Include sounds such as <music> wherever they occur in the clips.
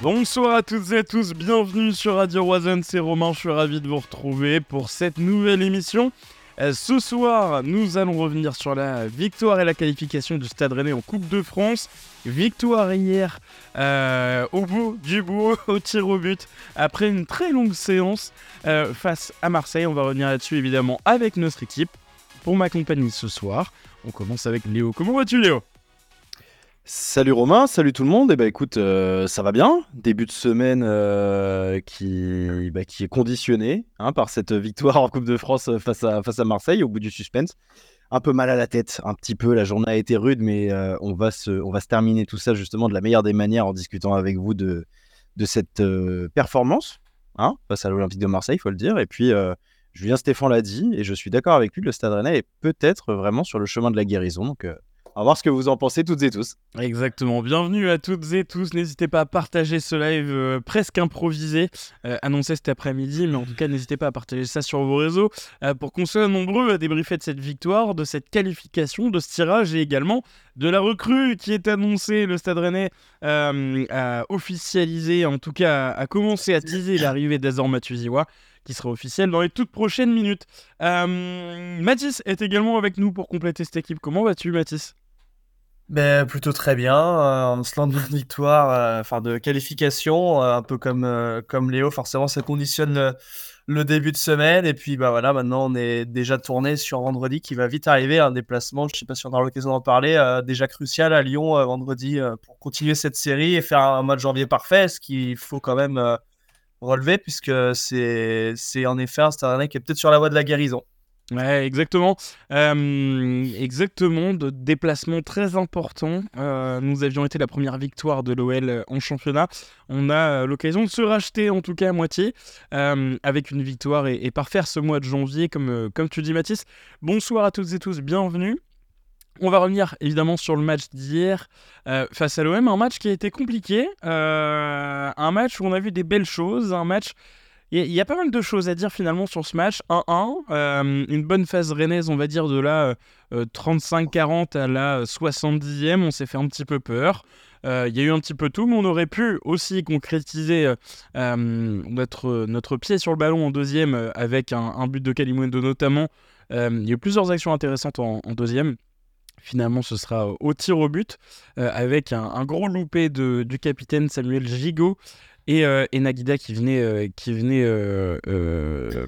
Bonsoir à toutes et à tous, bienvenue sur Radio Roisen, c'est Romain, je suis ravi de vous retrouver pour cette nouvelle émission. Euh, ce soir, nous allons revenir sur la victoire et la qualification du Stade Rennais en Coupe de France. Victoire hier euh, au bout du bout, <laughs> au tir au but, après une très longue séance euh, face à Marseille. On va revenir là-dessus évidemment avec notre équipe. Pour m'accompagner ce soir, on commence avec Léo. Comment vas-tu Léo? Salut Romain, salut tout le monde. Et eh ben écoute, euh, ça va bien. Début de semaine euh, qui, bah, qui est conditionné hein, par cette victoire en Coupe de France face à, face à Marseille au bout du suspense. Un peu mal à la tête, un petit peu. La journée a été rude, mais euh, on, va se, terminer tout ça justement de la meilleure des manières en discutant avec vous de, de cette performance hein, face à l'Olympique de Marseille, il faut le dire. Et puis, Julien Stéphane l'a dit, et je suis d'accord avec lui, le Stade Rennais est peut-être vraiment sur le chemin de la guérison. Donc, va voir ce que vous en pensez toutes et tous. Exactement. Bienvenue à toutes et tous. N'hésitez pas à partager ce live euh, presque improvisé, euh, annoncé cet après-midi, mais en tout cas, n'hésitez pas à partager ça sur vos réseaux euh, pour qu'on soit nombreux à débriefer de cette victoire, de cette qualification, de ce tirage et également de la recrue qui est annoncée. Le Stade Rennais a officialisé, en tout cas, a commencé à teaser l'arrivée d'Azor Matuziwa qui sera officielle dans les toutes prochaines minutes. Mathis est également avec nous pour compléter cette équipe. Comment vas-tu, Mathis? Ben, plutôt très bien. Euh, en se de victoire, euh, enfin de qualification, euh, un peu comme, comme Léo, forcément ça conditionne le, début de semaine. Et puis bah voilà, maintenant on est déjà tourné sur vendredi qui va vite arriver. Un déplacement, je ne sais pas si on aura l'occasion d'en parler, déjà crucial à Lyon vendredi pour continuer cette série et faire un mois de janvier parfait, ce qu'il faut quand même relever puisque c'est en effet un Stade qui est peut-être sur la voie de la guérison. Ouais, exactement. exactement, de déplacements très importants. Euh, nous avions été la première victoire de l'OL euh, en championnat. On a euh, l'occasion de se racheter, en tout cas à moitié, avec une victoire et, et, par faire ce mois de janvier, comme, comme tu dis, Mathis. Bonsoir à toutes et tous, bienvenue. On va revenir évidemment sur le match d'hier face à l'OM, un match qui a été compliqué, un match où on a vu des belles choses, un match il y, a pas mal de choses à dire finalement sur ce match. 1-1, euh, une bonne phase rennaise, on va dire, de la 35-40 euh, à la 70e. On s'est fait un petit peu peur. Euh, il y a eu un petit peu tout, mais on aurait pu aussi concrétiser notre, pied sur le ballon en deuxième avec un, but de Kalimundo notamment. il y a eu plusieurs actions intéressantes en, deuxième. Finalement, ce sera au tir au but avec un, gros loupé de, du capitaine Samuel Gigot et, euh, Nagida qui venait, euh, qui venait euh,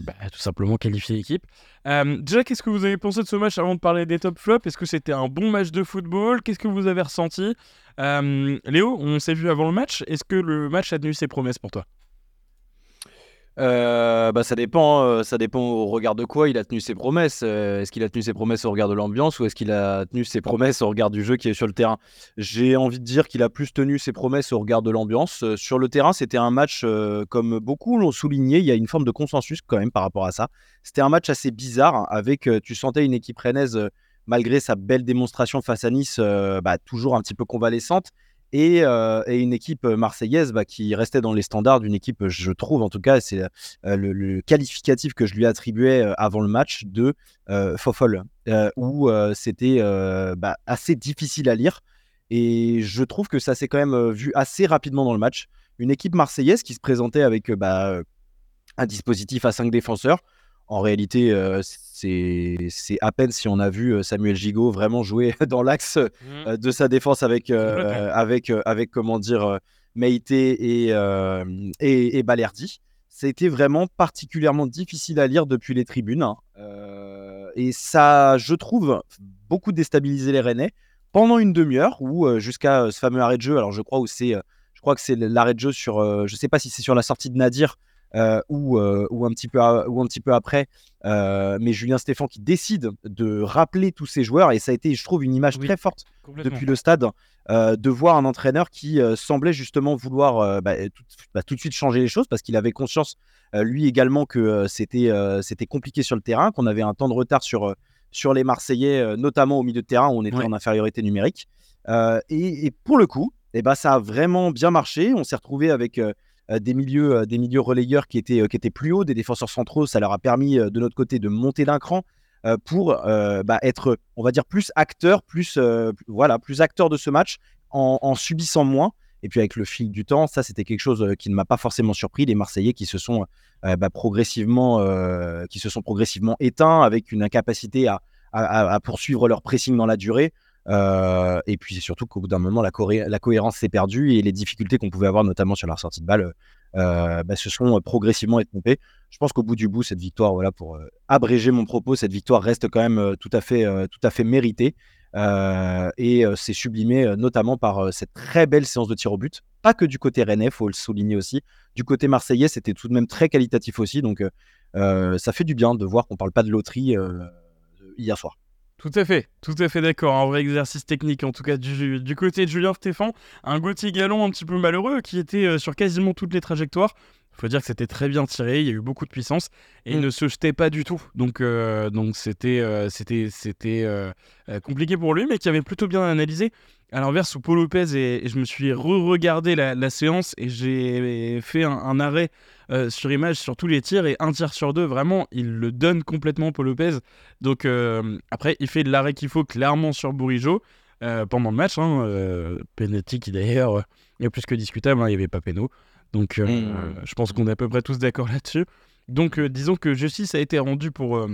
bah, tout simplement qualifier l'équipe. déjà, qu'est-ce que vous avez pensé de ce match avant de parler des top flops? Est-ce que c'était un bon match de football? Qu'est-ce que vous avez ressenti? Léo, on s'est vu avant le match. Est-ce que le match a tenu ses promesses pour toi? Euh, bah, ça dépend, euh, ça dépend au regard de quoi il a tenu ses promesses. Euh, est-ce qu'il a tenu ses promesses au regard de l'ambiance ou est-ce qu'il a tenu ses promesses au regard du jeu qui est sur le terrain? J'ai envie de dire qu'il a plus tenu ses promesses au regard de l'ambiance. sur le terrain, c'était un match, comme beaucoup l'ont souligné, il y a une forme de consensus quand même par rapport à ça. C'était un match assez bizarre avec, tu sentais une équipe rennaise, malgré sa belle démonstration face à Nice, bah, toujours un petit peu convalescente euh, et, une équipe euh, marseillaise bah, qui restait dans les standards d'une équipe, je trouve en tout cas, c'est euh, le, qualificatif que je lui attribuais avant le match de Fofol, où c'était bah, assez difficile à lire. Et je trouve que ça s'est quand même vu assez rapidement dans le match. Une équipe marseillaise qui se présentait avec bah, un dispositif à 5 défenseurs. En réalité, c'est à peine si on a vu Samuel Gigot vraiment jouer <laughs> dans l'axe mmh. de sa défense avec, avec, avec comment dire, Meite et, et, Balerdi. C'était vraiment particulièrement difficile à lire depuis les tribunes. Hein. et ça, je trouve, beaucoup déstabilisé les Rennais pendant une demi-heure ou jusqu'à ce fameux arrêt de jeu. Alors, je crois, c'est, je crois que c'est l'arrêt de jeu sur. je ne sais pas si c'est sur la sortie de Nadir euh, ou, euh, ou, un petit peu ou un petit peu après. Euh, mais Julien Stéphan qui décide de rappeler tous ses joueurs, et ça a été, je trouve, une image très forte depuis le stade, de voir un entraîneur qui semblait justement vouloir bah, bah, tout, de suite changer les choses parce qu'il avait conscience, lui également, que c'était c'était compliqué sur le terrain, qu'on avait un temps de retard sur, sur les Marseillais, notamment au milieu de terrain où on était en infériorité numérique. Et, pour le coup, et eh ben, ça a vraiment bien marché. On s'est retrouvé avec euh, des milieux, euh, des milieux relayeurs qui étaient, euh, qui étaient plus hauts, des défenseurs centraux. Ça leur a permis de notre côté de monter d'un cran pour bah, être, on va dire, plus acteurs, plus, voilà, plus acteurs de ce match en, subissant moins. Et puis avec le fil du temps, ça c'était quelque chose qui ne m'a pas forcément surpris. Les Marseillais qui se sont bah, progressivement, qui se sont progressivement éteints avec une incapacité à, à, poursuivre leur pressing dans la durée. Et puis c'est surtout qu'au bout d'un moment, la, cohérence s'est perdue et les difficultés qu'on pouvait avoir, notamment sur la sortie de balle, euh, bah, se sont progressivement étrompés. Je pense qu'au bout du bout, cette victoire, voilà, pour abréger mon propos, cette victoire reste quand même tout à fait, tout à fait méritée. et c'est sublimé notamment par cette très belle séance de tir au but. Pas que du côté rennais, faut le souligner aussi. Du côté marseillais, c'était tout de même très qualitatif aussi. Donc ça fait du bien de voir qu'on parle pas de loterie hier soir. Tout à fait, tout à fait d'accord. Un vrai exercice technique, en tout cas du, côté de Julien Stéphane. Un Gauthier Gallon un petit peu malheureux qui était euh, sur quasiment toutes les trajectoires. Il faut dire que c'était très bien tiré, il y a eu beaucoup de puissance et il mm. ne se jetait pas du tout. Donc euh, donc c'était euh, c'était c'était compliqué pour lui, mais qui avait plutôt bien analysé. À l'inverse, Paul Lopez et, je me suis re-regardé la, séance et j'ai fait un arrêt euh, sur image sur tous les tirs et un tir sur deux, vraiment, il le donne complètement Paul Lopez. Donc euh, après, il fait de l'arrêt qu'il faut clairement sur Bourigeau euh, pendant le match. Hein, qui d'ailleurs est plus que discutable, hein, il n'y avait pas péno. Donc mmh. je pense qu'on est à peu près tous d'accord là-dessus. Donc disons que justice a été rendue pour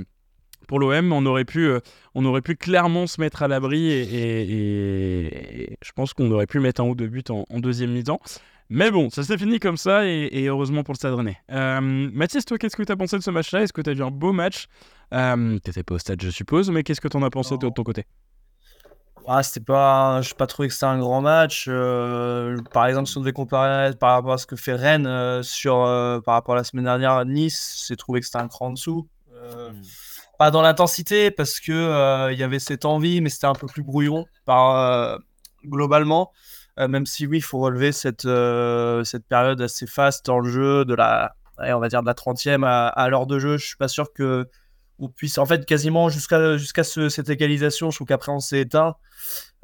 pour l'OM, on aurait pu, on aurait pu clairement se mettre à l'abri et, je pense qu'on aurait pu mettre un ou deux buts en, en deuxième mi-temps. Mais bon, ça s'est fini comme ça et, heureusement pour le Stade Rennais. Euh, Mathis, toi, qu'est-ce que tu as pensé de ce match-là? Est-ce que tu as vu un beau match? Euh, T'étais pas au stade, je suppose, mais qu'est-ce que tu en as pensé de ton côté? Ah, c'était pas, je n'ai pas trouvé que c'était un grand match. Euh, par exemple, si on devait comparer par rapport à ce que fait Rennes euh, sur, par rapport à la semaine dernière, Nice, j'ai trouvé que c'était un cran en dessous. Hmm. Pas dans l'intensité parce que il y avait cette envie, mais c'était un peu plus brouillon par globalement. Euh, même si oui, il faut relever cette, euh, cette période assez faste dans le jeu, de la, on va dire de la 30e à, l'heure de jeu. Je suis pas sûr que on puisse, en fait, quasiment jusqu'à jusqu'à cette égalisation, je trouve qu'après on s'est éteint.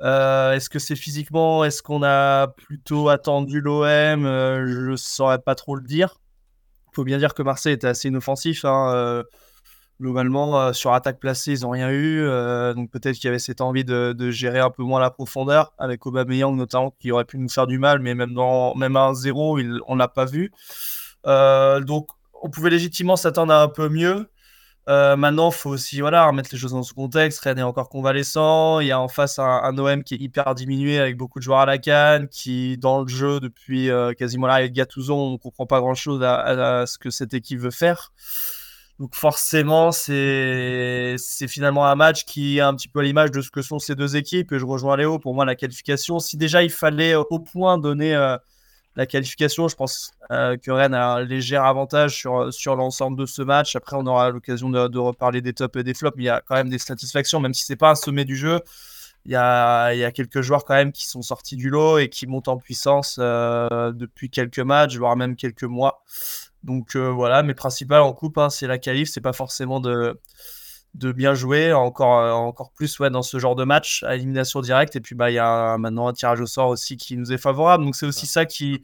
Euh, est-ce que c'est physiquement Est-ce qu'on a plutôt attendu l'OM Je ne saurais pas trop le dire. Il faut bien dire que Marseille était assez inoffensif. Hein, globalement, euh, sur attaque placée, ils n'ont rien eu. Euh, donc peut-être qu'il y avait cette envie de, gérer un peu moins la profondeur, avec Aubameyang notamment, qui aurait pu nous faire du mal, mais même, dans, même à 1-0, on ne l'a pas vu. Euh, donc on pouvait légitimement s'attendre à un peu mieux. Maintenant, il faut aussi voilà, remettre les choses dans ce contexte. Rennes est encore convalescent. Il y a en face un, OM qui est hyper diminué avec beaucoup de joueurs à la canne, qui, dans le jeu, depuis quasiment là, avec Gattuso, on ne comprend pas grand-chose à, ce que cette équipe veut faire. Donc forcément, c'est finalement un match qui est un petit peu à l'image de ce que sont ces deux équipes. Et je rejoins Léo, pour moi, la qualification. Si déjà il fallait euh, au point donner euh, la qualification, je pense euh, que Rennes a un léger avantage sur, sur l'ensemble de ce match. Après, on aura l'occasion de, reparler des tops et des flops, mais il y a quand même des satisfactions, même si c'est pas un sommet du jeu. Il y, a, il y a quelques joueurs quand même qui sont sortis du lot et qui montent en puissance depuis quelques matchs, voire même quelques mois. Donc euh, voilà, mais principal en coupe, hein, c'est la qualif, c'est pas forcément de, de bien jouer, encore, euh, encore plus ouais, dans ce genre de match à élimination directe. Et puis bah, il y a maintenant un tirage au sort aussi qui nous est favorable. Donc c'est aussi ça qui,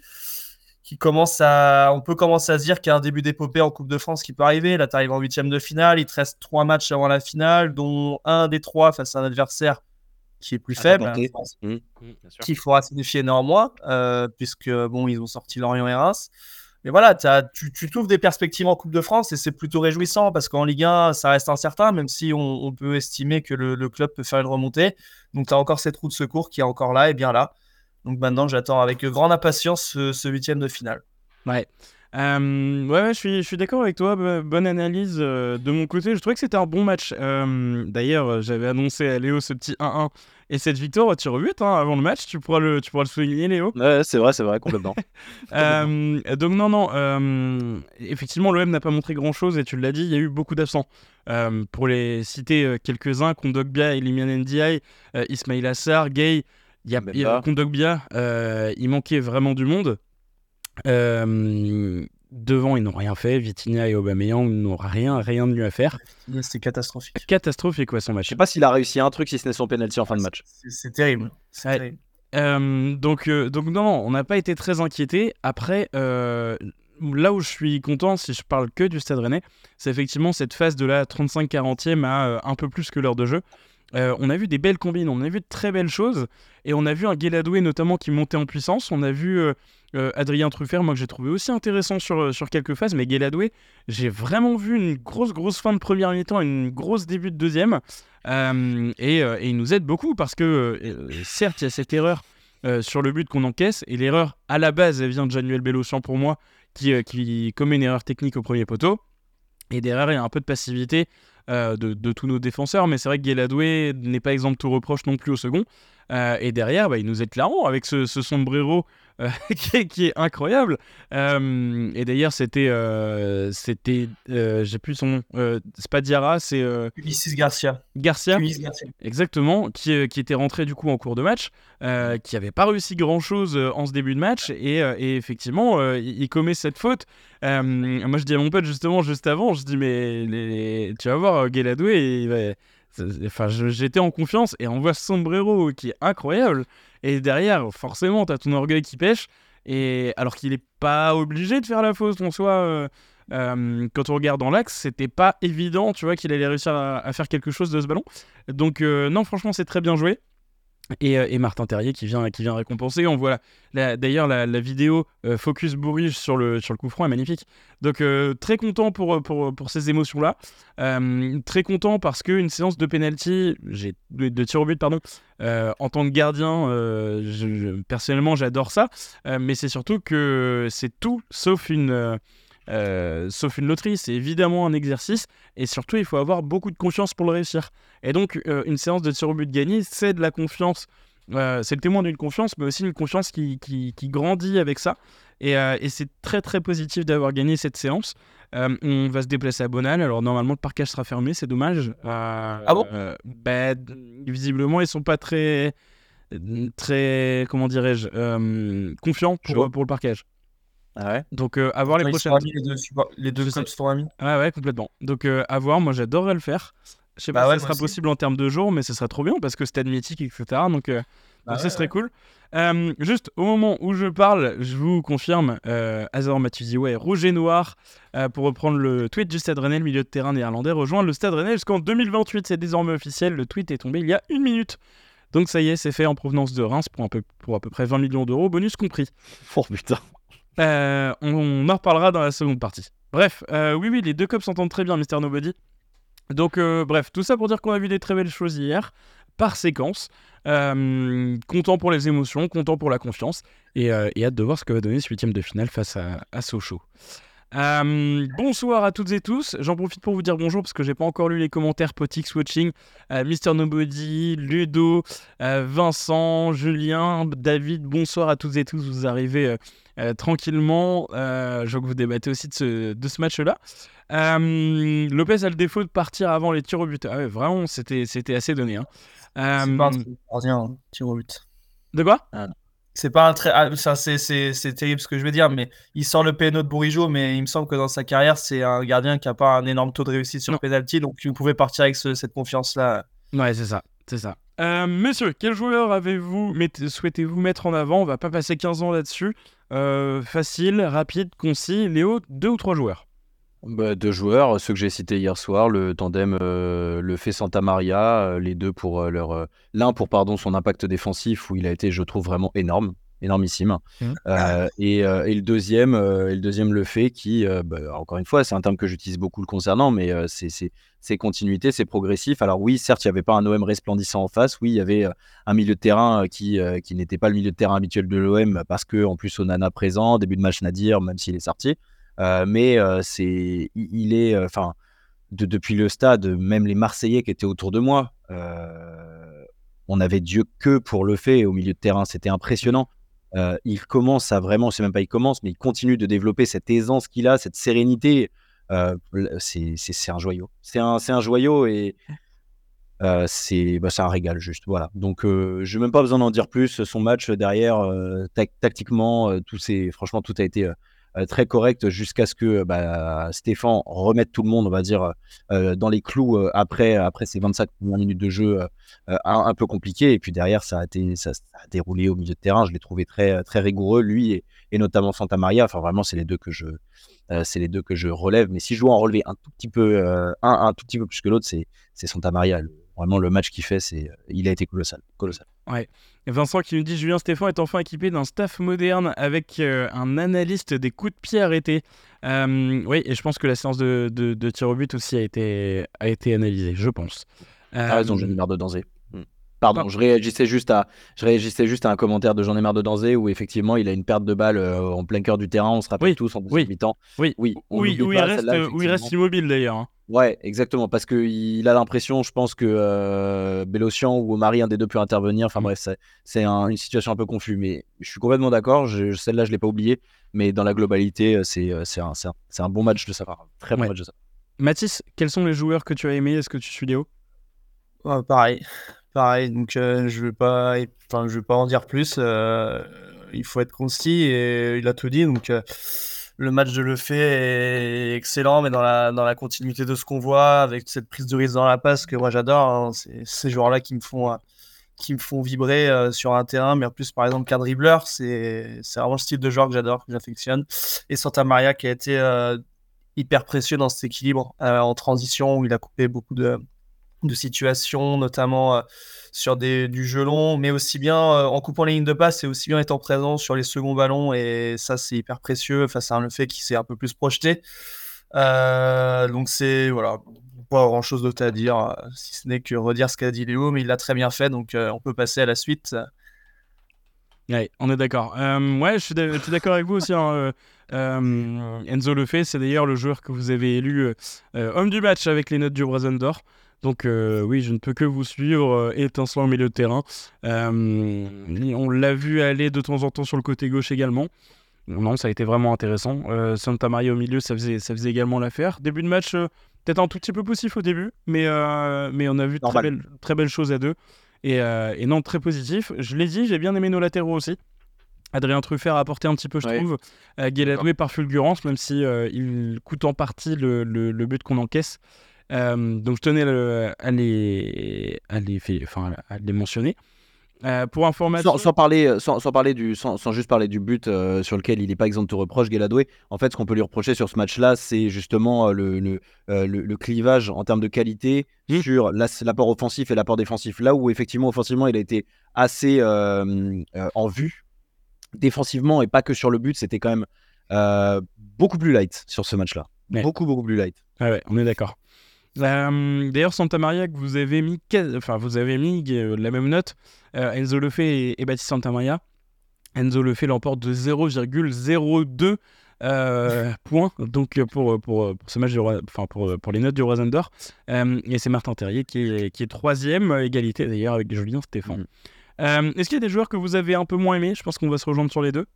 qui commence à. On peut commencer à se dire qu'il y a un début d'épopée en Coupe de France qui peut arriver. Là, tu arrives en huitième de finale, il te reste trois matchs avant la finale, dont un des trois face à un adversaire qui est plus faible, hein, mmh. Mmh, qu'il faudra signifier néanmoins, euh, puisque bon, ils ont sorti Lorient et Reims. Mais voilà, tu, tu trouves des perspectives en Coupe de France et c'est plutôt réjouissant parce qu'en Ligue 1, ça reste incertain, même si on, peut estimer que le, club peut faire une remontée. Donc tu as encore cette roue de secours qui est encore là et bien là. Donc maintenant, j'attends avec grande impatience ce huitième de finale. Ouais. Euh, ouais, je suis, je suis d'accord avec toi. Bonne analyse euh, de mon côté. Je trouvais que c'était un bon match. Euh, d'ailleurs, j'avais annoncé à Léo ce petit 1-1 et cette victoire tu tir hein, avant le match. Tu pourras le, tu pourras le souligner, Léo. Ouais, c'est vrai, c'est vrai, complètement. <laughs> donc, non, non. effectivement, l'OM n'a pas montré grand chose et tu l'as dit, il y a eu beaucoup d'absents. pour les citer quelques-uns, Kondogbia, Elimian Ndiaye, Ismail Assar, Gay. Il y a, Kondogbia, il manquait vraiment du monde. Euh, devant, ils n'ont rien fait. Vitinha et Aubameyang n'ont rien, rien de mieux à faire. C'était catastrophique. Catastrophique, quoi, son match. Je sais pas s'il a réussi un truc si ce n'est son penalty en fin de match. C'est terrible. Euh, donc, euh, donc, non, on n'a pas été très inquiété. Après, là où je suis content, si je parle que du Stade Rennais, c'est effectivement cette phase de la 35-40e à un peu plus que l'heure de jeu. on a vu des belles combines, on a vu de très belles choses, et on a vu un Guéladoué notamment qui montait en puissance. On a vu Adrien Truffert, moi que j'ai trouvé aussi intéressant sur, sur quelques phases, mais Guéladoué, j'ai vraiment vu une grosse grosse fin de première mi-temps, une grosse début de deuxième, et, et, il nous aide beaucoup parce que certes il y a cette erreur euh, sur le but qu'on encaisse. Et l'erreur, à la base, elle vient de Januel Bellocian pour moi, qui, euh, qui commet une erreur technique au premier poteau. Et derrière, il y a un peu de passivité euh, de, tous nos défenseurs, mais c'est vrai que Guéladoué n'est pas exemple de tout reproche non plus au second. et derrière, bah, il nous est clairement avec ce, ce sombrero <laughs> euh, qui, est, incroyable. Euh, et d'ailleurs, c'était, euh, c'était, j'ai plus son nom, c'est pas Diarra, c'est Ulysse Garcia. Garcia. Exactement, qui, qui, était rentré du coup en cours de match, qui avait pas réussi grand chose en ce début de match, et, effectivement, il, commet cette faute. moi, je dis à mon pote justement juste avant, je dis mais les, tu vas voir Guéladoué, il va J'étais en confiance et on voit Sombrero qui est incroyable. Et derrière, forcément, t'as ton orgueil qui pêche. Et alors qu'il n'est pas obligé de faire la faute en soi. Euh, euh, quand on regarde dans l'axe, c'était pas évident, tu vois, qu'il allait réussir à, faire quelque chose de ce ballon. Donc euh, non, franchement, c'est très bien joué. Euh, et, Martin Terrier qui vient, qui vient récompenser. On voit d'ailleurs la, vidéo euh, Focus Bourrige sur le, sur le coup franc est magnifique. Donc euh, très content pour, pour, pour ces émotions-là. très content parce qu'une séance de penalty, de, de tir au but, pardon, en tant que gardien, personnellement j'adore ça. mais c'est surtout que c'est tout sauf une euh, sauf une loterie, c'est évidemment un exercice et surtout il faut avoir beaucoup de confiance pour le réussir. Et donc euh, une séance de tir au but gagné, c'est de la confiance, euh, c'est le témoin d'une confiance, mais aussi une confiance qui, qui, grandit avec ça. Et, et c'est très très positif d'avoir gagné cette séance. on va se déplacer à Bonal, alors normalement le parcage sera fermé, c'est dommage. ah bon? bah, Visiblement ils sont pas très très comment dirais-je confiants pour, pour le parquage. Ah ouais? Donc, euh, avoir les prochaines. les deux, les deux clubs sont amis? Ah ouais, complètement. Donc, euh, à voir, moi j'adorerais le faire. Je sais bah pas si ça sera possible en termes de jours, mais ce serait trop bien parce que stade mythique, etc. Donc, euh, bah donc ça serait cool. juste au moment où je parle, je vous confirme, euh, Azor ouais, rouge et noir, pour reprendre le tweet du Stade Rennais, le milieu de terrain néerlandais, rejoint le Stade Rennais jusqu'en 2028. C'est désormais officiel. Le tweet est tombé il y a une minute. Donc ça y est, c'est fait en provenance de Reims pour, un peu, pour à peu près 20 millions d'euros, bonus compris. Oh putain. Euh, on, en reparlera dans la seconde partie. Bref, euh, oui, oui, les deux cops s'entendent très bien, Mister Nobody. Donc, euh, bref, tout ça pour dire qu'on a vu des très belles choses hier, par séquence. content pour les émotions, content pour la confiance, et, hâte de voir ce que va donner ce huitième de finale face à, Sochaux. Bonsoir à toutes et tous. J'en profite pour vous dire bonjour parce que j'ai pas encore lu les commentaires Potix Watching, Mister Nobody, Ludo, Vincent, Julien, David. Bonsoir à toutes et tous. Vous arrivez tranquillement. je vois que vous débattez aussi de ce, de ce match-là. Lopez a le défaut de partir avant les tirs au but. Ah vraiment, c'était assez donné. Hein. C'est pas un tir au but. De quoi? Ah, c'est pas un très. Ah, ça, c'est terrible ce que je vais dire, mais il sort le PNO de Bourigeau, mais il me semble que dans sa carrière, c'est un gardien qui a pas un énorme taux de réussite sur le penalty, donc vous pouvez partir avec cette confiance-là. Ouais, c'est ça. C'est ça. Euh, monsieur, quel joueur avez-vous souhaitez-vous mettre en avant? On va pas passer 15 ans là-dessus. Euh, facile, rapide, concis. Léo, deux ou trois joueurs bah, deux joueurs, ceux que j'ai cités hier soir, le tandem euh, le fait Santa Maria, les deux pour leur l'un pour pardon son impact défensif où il a été je trouve vraiment énorme, énormissime. Mmh. Et, et, le deuxième, et le deuxième le fait qui bah, encore une fois c'est un terme que j'utilise beaucoup le concernant, mais c'est continuité, c'est progressif. Alors oui, certes il n'y avait pas un OM resplendissant en face, oui il y avait un milieu de terrain qui qui n'était pas le milieu de terrain habituel de l'OM parce que en plus Onana présent, début de match Nadir même s'il est sorti. Euh, mais euh, c'est, il est, euh, enfin, depuis le stade, même les Marseillais qui étaient autour de moi, on avait Dieu que pour le fait au milieu de terrain. C'était impressionnant. Il commence à vraiment, c'est même pas il commence, mais il continue de développer cette aisance qu'il a, cette sérénité. c'est un joyau. C'est un, un joyau et c'est bah, un régal juste. Voilà. Donc je n'ai même pas besoin d'en dire plus. Son match derrière, tactiquement, tout franchement, tout a été euh, très correct jusqu'à ce que bah, Stéphane remette tout le monde, on va dire, euh, dans les clous euh, après, après ces 25 minutes de jeu un, peu compliqué. Et puis derrière, ça a, été, ça, a déroulé au milieu de terrain. Je l'ai trouvé très, très rigoureux, lui et, notamment Santa Maria. Enfin, vraiment, c'est les deux que je, c'est les deux que je relève. Mais si je dois en relever un tout petit peu, un, un tout petit peu plus que l'autre, c'est, Santa Maria. Vraiment le match qu'il fait, c'est, il a été colossal. colossal. Ouais. Vincent qui nous dit Julien Stéphane est enfin équipé d'un staff moderne avec un analyste des coups de pied arrêtés. oui, et je pense que la séance de, de, tir au but aussi a été, a été analysée, je pense. Ah raison, j'en ai marre de danser. Pardon, je réagissais juste à, je réagissais juste à un commentaire de J'en ai marre de danser où effectivement il a une perte de balle euh, en plein cœur du terrain. On se rappelle tous en deuxième oui. mi-temps. Oui, oui, oui, où, il reste, où il reste immobile d'ailleurs. Ouais, exactement, parce qu'il a l'impression, je pense que euh, ou Marie, un des deux, peut intervenir. Enfin mm. bref, c'est une situation un peu confuse, mais je suis complètement d'accord. Celle-là, je l'ai pas oubliée, mais dans la globalité, euh, c'est euh, un, un, un, bon match de sa part, très bon match de sa part. Mathis, quels sont les joueurs que tu as aimés? Est-ce que tu suis Léo? Pareil, pareil. Donc euh, je vais pas, enfin je vais pas en dire plus. Euh, il faut être concis et il a tout dit. Donc euh, le match de Le est excellent, mais dans la, dans la continuité de ce qu'on voit, avec cette prise de risque dans la passe que moi j'adore. Hein, c'est ces joueurs-là qui me font qui me font vibrer sur un terrain, mais en plus, par exemple, qu'un dribbleur, c'est vraiment le style de joueur que j'adore, que j'affectionne. Et Santa Maria qui a été hyper précieux dans cet équilibre en transition où il a coupé beaucoup de, de situations, notamment euh, sur des, du jeu long, mais aussi bien euh, en coupant les lignes de passe et aussi bien étant présent sur les seconds ballons. Et ça, c'est hyper précieux face à un fait qui s'est un peu plus projeté. Euh, donc, c'est voilà, pas grand chose d'autre à dire, si ce n'est que redire ce qu'a dit Léo, mais il l'a très bien fait. Donc, on peut passer à la suite. Ouais, on est d'accord. ouais, je suis d'accord avec vous aussi. Hein, Enzo le fait, c'est d'ailleurs le joueur que vous avez élu homme du match avec les notes du Brazen d'Or. Donc euh, oui, je ne peux que vous suivre, euh, étincelant au milieu de terrain. Euh, on l'a vu aller de temps en temps sur le côté gauche également. Non, ça a été vraiment intéressant. Santa Maria au milieu, ça faisait, ça faisait également l'affaire. Début de match, peut-être un tout petit peu poussif au début, mais, mais on a vu très belles, très belles choses à deux. Et, et, non, très positif. Je l'ai dit, j'ai bien aimé nos latéraux aussi. Adrien Truffert a apporté un petit peu, je trouve. Euh, par fulgurance, même si il coûte en partie le, le but qu'on encaisse. Euh, donc je tenais à, les, à, les, enfin, à les mentionner. Euh, pour information. Sans, parler, sans, parler du, sans, juste parler du but euh, sur lequel il n'est pas exempt de reproche, Guéladoué. En fait, ce qu'on peut lui reprocher sur ce match-là, c'est justement le, le, le, clivage en termes de qualité mmh. sur l'apport offensif et l'apport défensif. Là où, effectivement, offensivement, il a été assez en vue. Défensivement, et pas que sur le but, c'était quand même beaucoup plus light sur ce match-là. Beaucoup, beaucoup plus light. Ah ouais, on est d'accord. Euh, d'ailleurs, Santa Maria, que vous avez mis, enfin, vous avez mis euh, la même note, euh, Enzo Lefebvre et, Baptiste Santa Maria. Enzo Lefebvre l'emporte de 0,02 <laughs> points donc pour, pour, ce match, enfin, pour, pour les notes du Rosen d'Or. et c'est Martin Terrier qui est, qui est troisième, égalité d'ailleurs avec Julien Stéphane. Mm. Est-ce qu'il y a des joueurs que vous avez un peu moins aimés? Je pense qu'on va se rejoindre sur les deux.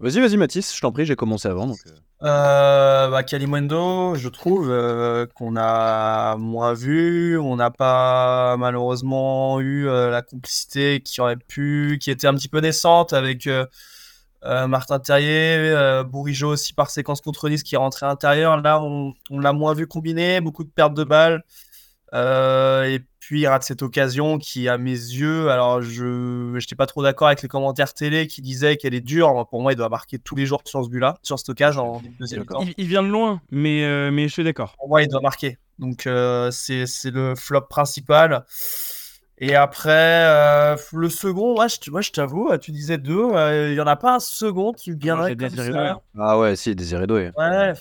Vas-y, vas-y, Mathis, je t'en prie, j'ai commencé avant. Donc... Euh, bah, je trouve euh, qu'on a moins vu. On n'a pas malheureusement eu euh, la complicité qui aurait pu, qui était un petit peu naissante avec euh, Martin Terrier, Bourigeau aussi par séquence contre Nice qui rentrait à l'intérieur. Là, on, on l'a moins vu combiner, beaucoup de pertes de balles. Et puis il rate cette occasion qui, à mes yeux, alors je n'étais pas trop d'accord avec les commentaires télé qui disaient qu'elle est dure. Pour moi, il doit marquer tous les jours sur ce but-là, sur cette occasion en deuxième temps. Il, vient de loin, mais, euh, mais je suis d'accord. Pour moi, il doit marquer. Donc euh, c'est le flop principal. Et après, euh, le second, moi je, moi, je t'avoue, tu disais deux, il n'y en a pas un second qui viendrait ça. Ah ouais, si, Désiré Doué. Ouais.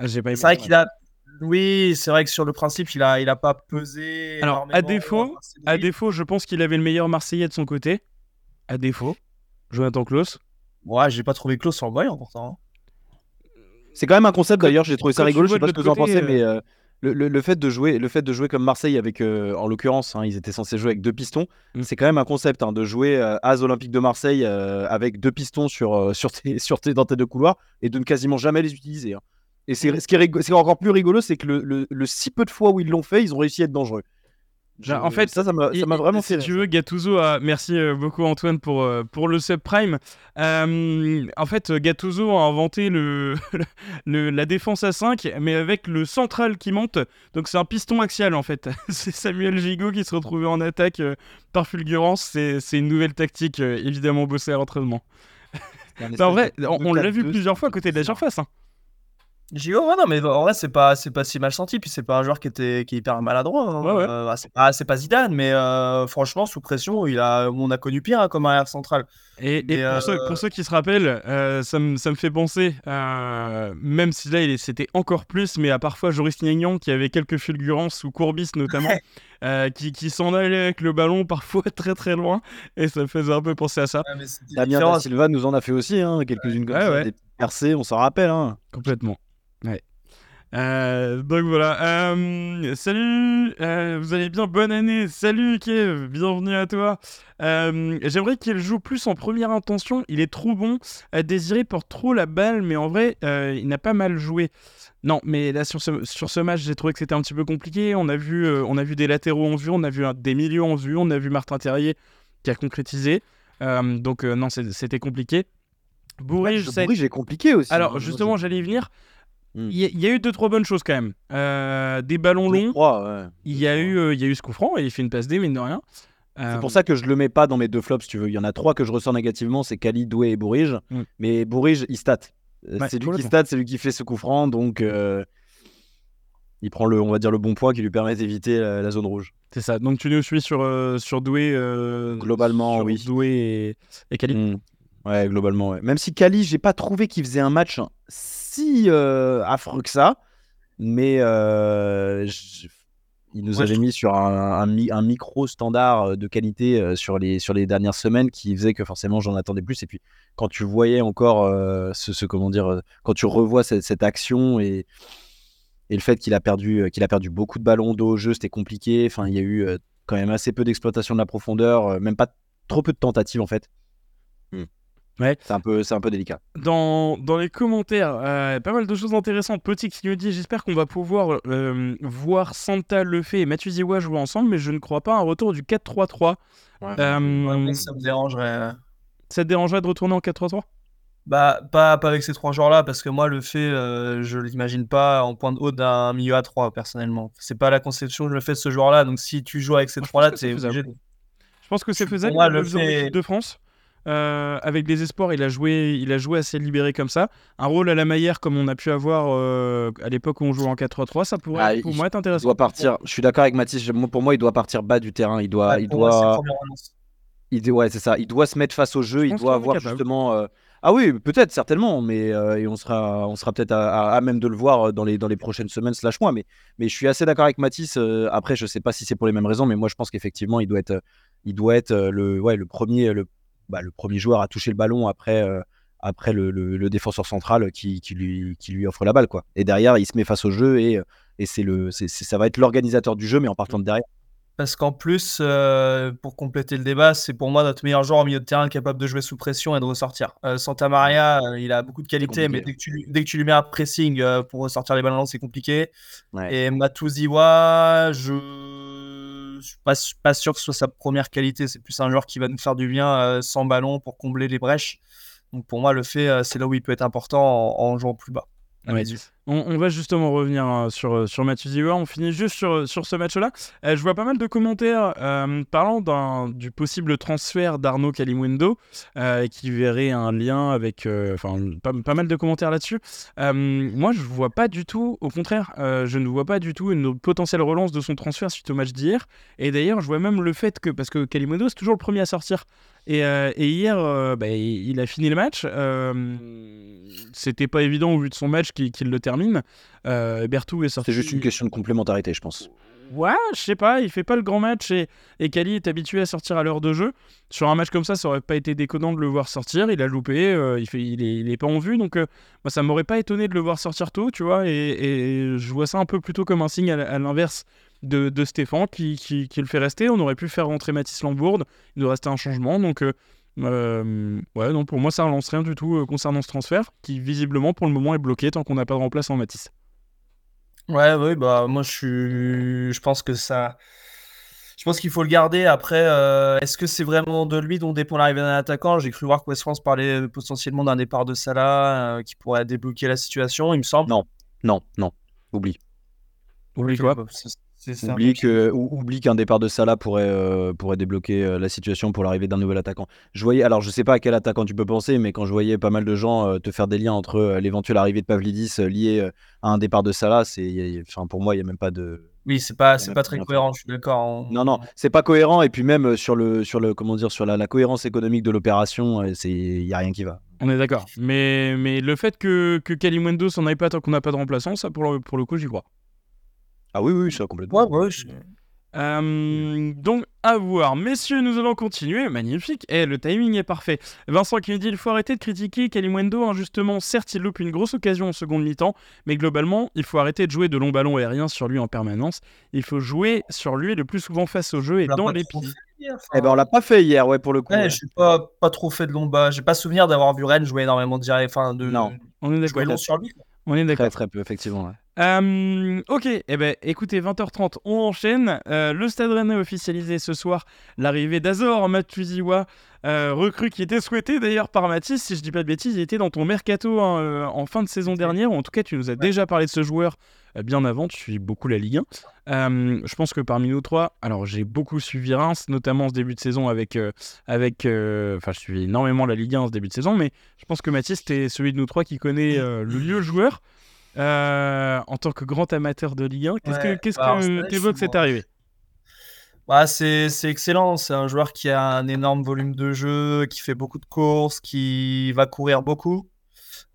Ah, c'est vrai qu'il a, oui, c'est vrai que sur le principe, il a, il a pas pesé. Alors, à défaut, à défaut, je pense qu'il avait le meilleur Marseillais de son côté. À défaut, Jonathan Klaus. Ouais, j'ai pas trouvé Klaus en voyant pourtant. C'est quand même un concept d'ailleurs, j'ai trouvé ça rigolo, je sais pas ce que vous en pensez, mais euh, euh, le, fait de jouer, le fait de jouer comme Marseille avec, euh, en l'occurrence, hein, ils étaient censés jouer avec deux pistons, mm. c'est quand même un concept hein, de jouer à As Olympique de Marseille avec deux pistons sur, sur, tes, sur tes, dans tes deux couloirs et de ne quasiment jamais les utiliser. Hein. Et c'est, ce qui est, encore plus rigolo, c'est que le, si peu de fois où ils l'ont fait, ils ont réussi à être dangereux. en fait, ça, ça m'a, vraiment fait. Si tu veux, Gattuso a. Merci euh, beaucoup, Antoine, pour, euh, pour le subprime. Euh, en fait, Gattuso a inventé le, <laughs> la défense à 5, mais avec le central qui monte. Donc, c'est un piston axial, en fait. <laughs> c'est Samuel Gigot qui se retrouvait en attaque par fulgurance. C'est, une nouvelle tactique, évidemment, bossée à l'entraînement. en vrai, on, l'a vu plusieurs fois à côté de la surface. Hein. Gio, ouais, non, mais en vrai, c'est pas, c'est pas si mal senti. Puis c'est pas un joueur qui était qui est hyper maladroit. hein. Ouais, ouais. Euh, bah, c'est pas, c'est pas Zidane, mais euh, franchement, sous pression, il a, on a connu pire hein, comme arrière central. Et, pour, ceux, euh, pour ceux qui se rappellent, euh, ça, me, ça me fait penser, euh, même si là c'était encore plus, mais à parfois Joris Gnagnon qui avait quelques fulgurances, ou Courbis notamment, euh, qui, qui s'en allait avec le ballon <laughs> parfois très très loin, et ça me faisait un peu penser à ça, Ouais, Damien Silva nous en a fait aussi, hein, quelques-unes comme Ouais, ça, ouais. des percées, on s'en rappelle. Hein. complètement. Ouais. Euh, donc voilà. Euh, salut, euh, vous allez bien? Bonne année. Salut Kev, bienvenue à toi. J'aimerais qu'il joue plus en première intention. Il est trop bon. Désiré porte trop la balle, mais en vrai, il n'a pas mal joué. Non, mais là sur ce, sur ce match, j'ai trouvé que c'était un petit peu compliqué. On a vu, on a vu des latéraux en vue, on a vu un- des milieux en vue, on a vu Martin Terrier qui a concrétisé. Donc non, c'est- c'était compliqué. Bourrige, ça a Bourrige est compliqué aussi. alors hein. justement, j'allais y venir. Hmm. Il y, a- il y a eu deux trois bonnes choses quand même. Euh, des ballons longs. ouais. Il y a eu, euh, il y a eu ce coup franc et il fait une passe D mine de rien. Euh, C'est pour ça que je le mets pas dans mes deux flops, si tu veux. Il y en a trois que je ressens négativement, c'est Kali, Doué et Bourrige. Mm. Mais Bourrige, il stat. Euh, Ouais, c'est lui qui stat, c'est lui qui fait ce coup franc, donc euh, il prend le, on va dire le bon poids qui lui permet d'éviter la, la zone rouge. C'est ça. Donc tu nous suis sur euh, sur Doué. euh, Globalement, sur oui. Doué et, et Kali. Mm. Ouais, globalement, ouais. Même si Kali, j'ai pas trouvé qu'il faisait un match si euh, affreux que ça, mais euh, je- il nous Ouais, je avait mis sur un, un mi- un micro standard euh, de qualité euh, sur, les, sur les dernières semaines qui faisait que forcément j'en attendais plus. Et puis quand tu voyais encore ce, ce- comment dire, quand tu revois cette, cette action et, et le fait qu'il a perdu, qu'il a perdu beaucoup de ballons d'eau au jeu, c'était compliqué. Enfin, il y a eu quand même assez peu d'exploitation de la profondeur, même pas trop peu de tentatives en fait. Ouais. C'est un peu, c'est un peu délicat. Dans, dans les commentaires, euh, pas mal de choses intéressantes. Petit qui nous dit J'espère qu'on va pouvoir euh, voir Santa Lefebvre et Mathieu Ziwa jouer ensemble, mais je ne crois pas à un retour du 4-3-3. Euh, Ouais, ça me dérangerait. ça te dérangerait de retourner en 4-3-3 Bah, pas, pas avec ces trois joueurs-là, parce que moi, le fait, euh, je l'imagine pas en point de haut d'un milieu à 3, personnellement. C'est pas la conception que je le fais de ce joueur-là, donc si tu joues avec ces trois-là, t'es faisable. obligé de- Je pense que c'est faisable. moi, le fait- de France. Euh, avec les espoirs, il a joué, il a joué assez libéré comme ça. Un rôle à la Maillère comme on a pu avoir euh, à l'époque où on jouait en 4-3-3, ça pourrait Ah, pour il- moi être Il intéressant. doit partir. Je suis d'accord avec Mathis. moi, Pour moi, il doit partir bas du terrain. Il doit, Ouais, il moi, doit, annonce. il doit- ouais, c'est ça. Il doit se mettre face au jeu. Je Il doit avoir capable. justement. euh, Ah oui, peut-être, certainement, mais euh, et on sera, on sera peut-être à, à- à même de le voir dans les, dans les prochaines semaines slash mois. Mais, mais je suis assez d'accord avec Mathis. euh, après, je sais pas si c'est pour les mêmes raisons, mais moi, je pense qu'effectivement, il doit être, il doit être le, ouais, le premier, le, bah, le premier joueur à toucher le ballon après. euh, après le, le- le défenseur central qui, qui lui, qui lui offre la balle quoi. Et derrière il se met face au jeu et, et c'est le c'est, ça va être l'organisateur du jeu mais en partant de derrière. Parce qu'en plus, euh, pour compléter le débat, c'est pour moi notre meilleur joueur au milieu de terrain capable de jouer sous pression et de ressortir. Euh, Santa Maria, euh, il a beaucoup de qualité, mais dès que, tu, lui- dès que tu lui mets un pressing pour ressortir les ballons, c'est compliqué. Ouais. Et Matuziwa, je suis pas, sûr que ce soit sa première qualité. C'est plus un joueur qui va nous faire du bien euh, sans ballon pour combler les brèches. Donc pour moi, le fait, euh, c'est là où il peut être important en jouant plus bas. Ouais. On, on va justement revenir euh, sur, euh, sur Mathieu Ziwa. On finit juste sur, sur ce match-là. Euh, je vois pas mal de commentaires euh, parlant du possible transfert d'Arnaud Calimundo euh, qui verrait un lien avec. euh, Enfin, pas, pas mal de commentaires là-dessus. Euh, moi, je vois pas du tout. Au contraire, euh, je ne vois pas du tout une potentielle relance de son transfert suite au match d'hier. Et d'ailleurs, je vois même le fait que. Parce que Calimundo, c'est toujours le premier à sortir. Et, euh, et hier, euh, bah, il a fini le match. Euh, C'était pas évident au vu de son match qu'il le termine. Euh, Bertou est sorti. C'est juste une question de complémentarité je pense. Ouais, je sais pas, il fait pas le grand match et, et Kali est habitué à sortir à l'heure de jeu. Sur un match comme ça, ça aurait pas été déconnant de le voir sortir. Il a loupé, il, fait, il, est, il est pas en vue, donc moi ça m'aurait pas étonné de le voir sortir tôt, tu vois. Et, et je vois ça un peu plutôt comme un signe à, à l'inverse de, de Stéphane qui, qui, qui le fait rester. On aurait pu faire rentrer Mathis Lambourde, il nous restait un changement, donc euh, euh, ouais, non, pour moi ça relance rien du tout euh, concernant ce transfert qui visiblement pour le moment est bloqué tant qu'on n'a pas de remplaçant Mathis. Ouais, oui, bah moi je suis, je pense que ça, je pense qu'il faut le garder. Après, euh, est-ce que c'est vraiment de lui dont dépend l'arrivée d'un attaquant? J'ai cru voir que West France parlait potentiellement d'un départ de Salah euh, qui pourrait débloquer la situation. Il me semble. Non. Non, non, oublie. Oublie quoi? Bah, Oublie, que, oublie qu'un départ de Salah pourrait, euh, pourrait débloquer euh, la situation pour l'arrivée d'un nouvel attaquant. Je voyais, alors je sais pas à quel attaquant tu peux penser, mais quand je voyais pas mal de gens euh, te faire des liens entre l'éventuelle arrivée de Pavlidis lié à un départ de Salah, c'est, enfin, pour moi, il n'y a même pas de. Oui, c'est pas, c'est pas très cohérent, je suis d'accord. Non, non, c'est pas cohérent, et puis même sur, le, sur, le, comment dire, sur la, cohérence économique de l'opération, il n'y a rien qui va. On est d'accord. Mais, mais le fait que, que Kalimundo s'en aille pas tant qu'on n'a pas de remplaçant, ça, pour le, pour le coup, j'y crois. Ah oui, oui, ça complètement. Ouais, ouais, euh, donc, à voir. Messieurs, nous allons continuer. Magnifique. Et eh, le timing est parfait. Vincent qui nous dit il faut arrêter de critiquer Kalimwendo injustement. Certes, il loupe une grosse occasion en seconde mi-temps, mais globalement, il faut arrêter de jouer de longs ballons aériens sur lui en permanence. Il faut jouer sur lui le plus souvent face au jeu et dans les pieds. Eh ben, on l'a pas fait hier, ouais, pour le coup. Ouais, je n'ai pas, pas trop fait de long bas. J'ai pas souvenir d'avoir vu Rennes jouer énormément de. Enfin, de. Non. On est d'accord. sur lui. On est d'accord. Très, très peu, effectivement. Euh, ok, eh ben, écoutez, 20h30, on enchaîne. Euh, le Stade Rennais a officialisé ce soir l'arrivée d'Azor Matuziwa, euh, recrue qui était souhaité d'ailleurs par Mathis. Si je dis pas de bêtises, il était dans ton mercato hein, en fin de saison dernière. Ou en tout cas, tu nous as déjà parlé de ce joueur bien avant. Tu suis beaucoup la Ligue 1. je pense que parmi nous trois, alors j'ai beaucoup suivi Reims, notamment ce début de saison avec. avec enfin, je suis énormément la Ligue 1 ce début de saison, mais je pense que Mathis, c'était celui de nous trois qui connaît le mieux joueur. Euh, en tant que grand amateur de Ligue 1, qu'est-ce que qu'est-ce que t'évoques cette arrivée? Bah, c'est excellent. C'est un joueur qui a un énorme volume de jeu, qui fait beaucoup de courses, qui va courir beaucoup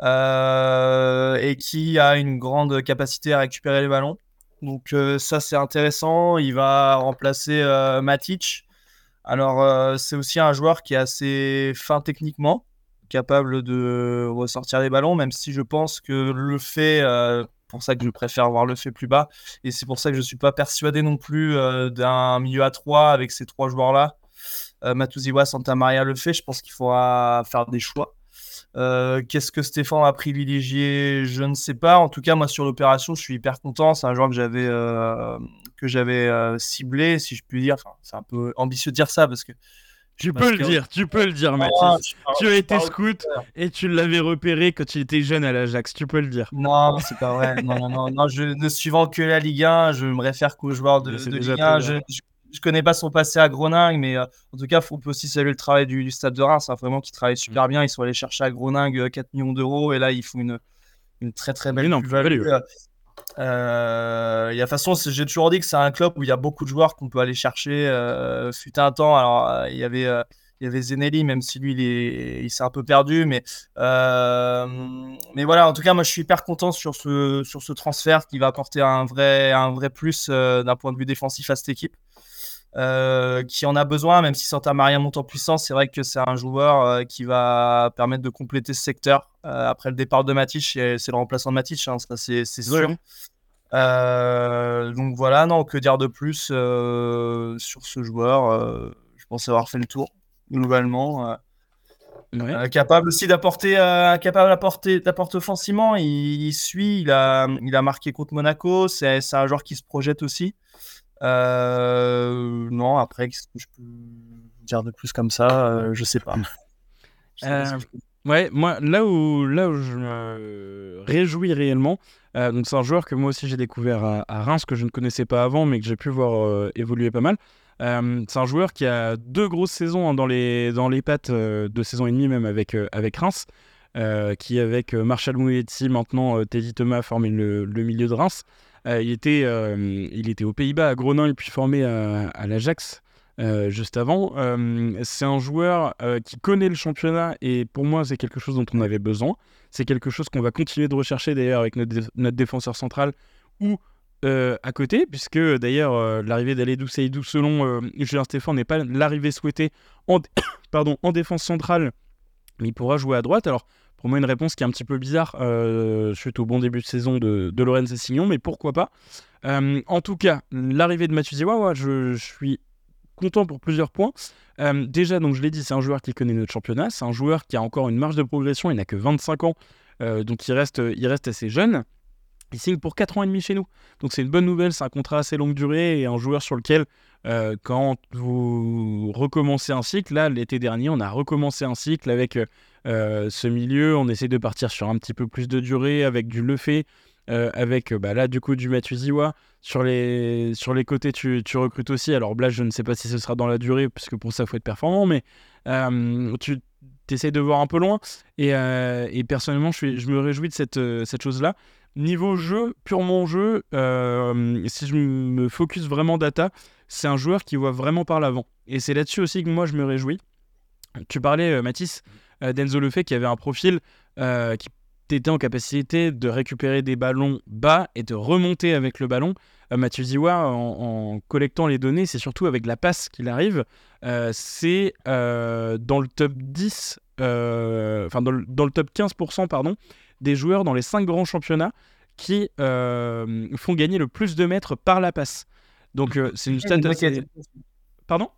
euh, et qui a une grande capacité à récupérer les ballons. Donc euh, ça, c'est intéressant. Il va remplacer Matic. Alors, c'est aussi un joueur qui est assez fin techniquement capable de ressortir les ballons, même si je pense que le fait, euh, pour ça que je préfère voir le fait plus bas, et c'est pour ça que je ne suis pas persuadé non plus euh, d'un milieu à 3 avec ces trois joueurs-là. Euh, Matuziwa, Santa Maria le fait, je pense qu'il faudra faire des choix. Euh, qu'est-ce que Stéphane a privilégié Je ne sais pas. En tout cas, moi sur l'opération, je suis hyper content. C'est un joueur que j'avais que j'avais ciblé, si je puis dire. Enfin, c'est un peu ambitieux de dire ça parce que tu peux le dire, tu peux le dire, Mathis. tu as été scout et tu l'avais repéré quand il était jeune à l'Ajax, tu peux le dire. Non, c'est pas vrai. non, non, non, non, je ne suivant que la Ligue 1, je me réfère qu'aux joueurs de, de Ligue 1. Je, je, connais pas son passé à Groningue, mais euh, en tout cas, on peut aussi saluer le travail du, Stade de Reims, hein, vraiment qui travaille super mm. bien. Ils sont allés chercher à Groningue 4 euh, millions d'euros et là, ils font une, une très très belle plus-value. Euh, façon, j'ai toujours dit que c'est un club où il y a beaucoup de joueurs qu'on peut aller chercher. Euh, fut un temps, alors euh, il y avait il y avait Zenelli, même si lui il il s'est un peu perdu, mais mais voilà. En tout cas, moi je suis hyper content sur ce sur ce transfert qui va apporter un vrai un vrai plus d'un point de vue défensif à cette équipe. Qui en a besoin, même si Santa Maria monte en puissance, c'est vrai que c'est un joueur qui va permettre de compléter ce secteur. après le départ de Matic, c'est le remplaçant de Matic, hein, ça c'est sûr. Euh, donc voilà, non, que dire de plus euh, sur ce joueur euh, Je pense avoir fait le tour globalement. capable aussi d'apporter, capable d'apporter, d'apporter offensivement. Il, suit, il a, il a marqué contre Monaco. C'est, un joueur qui se projette aussi. Non, après, qu'est-ce que je peux dire de plus comme ça Je sais pas. <laughs> Ouais, moi, là où, là où je me réjouis réellement, euh, donc c'est un joueur que moi aussi j'ai découvert à, Reims, que je ne connaissais pas avant, mais que j'ai pu voir euh, évoluer pas mal. Euh, c'est un joueur qui a deux grosses saisons hein, dans, les, dans les pattes, deux saisons et demie même avec, avec Reims, qui avec Marshall Mouetti, maintenant Teddy Thomas, formé le, le milieu de Reims. Il, était, il était aux Pays-Bas, à Groningue, puis formé à, à l'Ajax. Euh, juste avant. Euh, c'est un joueur euh, qui connaît le championnat et pour moi, c'est quelque chose dont on avait besoin. C'est quelque chose qu'on va continuer de rechercher d'ailleurs avec notre, défenseur central ou à côté, puisque d'ailleurs l'arrivée d'Aledou Seydou, selon Julien Stéphane, n'est pas l'arrivée souhaitée en, <coughs> pardon, en défense centrale, mais il pourra jouer à droite. Alors, pour moi, une réponse qui est un petit peu bizarre suite au bon début de saison de, de Lorenz Signon, mais pourquoi pas En tout cas, l'arrivée de Mathieu je, suis content pour plusieurs points. Euh, déjà, donc je l'ai dit, c'est un joueur qui connaît notre championnat, c'est un joueur qui a encore une marge de progression, il n'a que 25 ans, euh, donc il reste, il reste assez jeune. Il signe pour 4 ans et demi chez nous. Donc c'est une bonne nouvelle, c'est un contrat assez longue durée et un joueur sur lequel, euh, quand vous recommencez un cycle, là l'été dernier, on a recommencé un cycle avec ce milieu, on essaie de partir sur un petit peu plus de durée avec du Lefebvre, avec bah, là du coup du Matuziwa. Sur les, sur les côtés, tu, recrutes aussi. Alors Blas, je ne sais pas si ce sera dans la durée, puisque pour ça, il faut être performant, mais tu essaies de voir un peu loin. Et, personnellement, je, je, me réjouis de cette, cette chose-là. Niveau jeu, purement jeu, si je me focus vraiment data, c'est un joueur qui voit vraiment par l'avant. Et c'est là-dessus aussi que moi, je me réjouis. Tu parlais, Mathis, d'Enzo Lefebvre qui avait un profil qui était en capacité de récupérer des ballons bas et de remonter avec le ballon. Euh, Mathieu Ziwa, en, collectant les données, c'est surtout avec la passe qu'il arrive. Euh, c'est euh, dans le top 10, enfin dans, dans, le top 15%, pardon, des joueurs dans les 5 grands championnats qui font gagner le plus de mètres par la passe. Donc c'est une stat Pardon?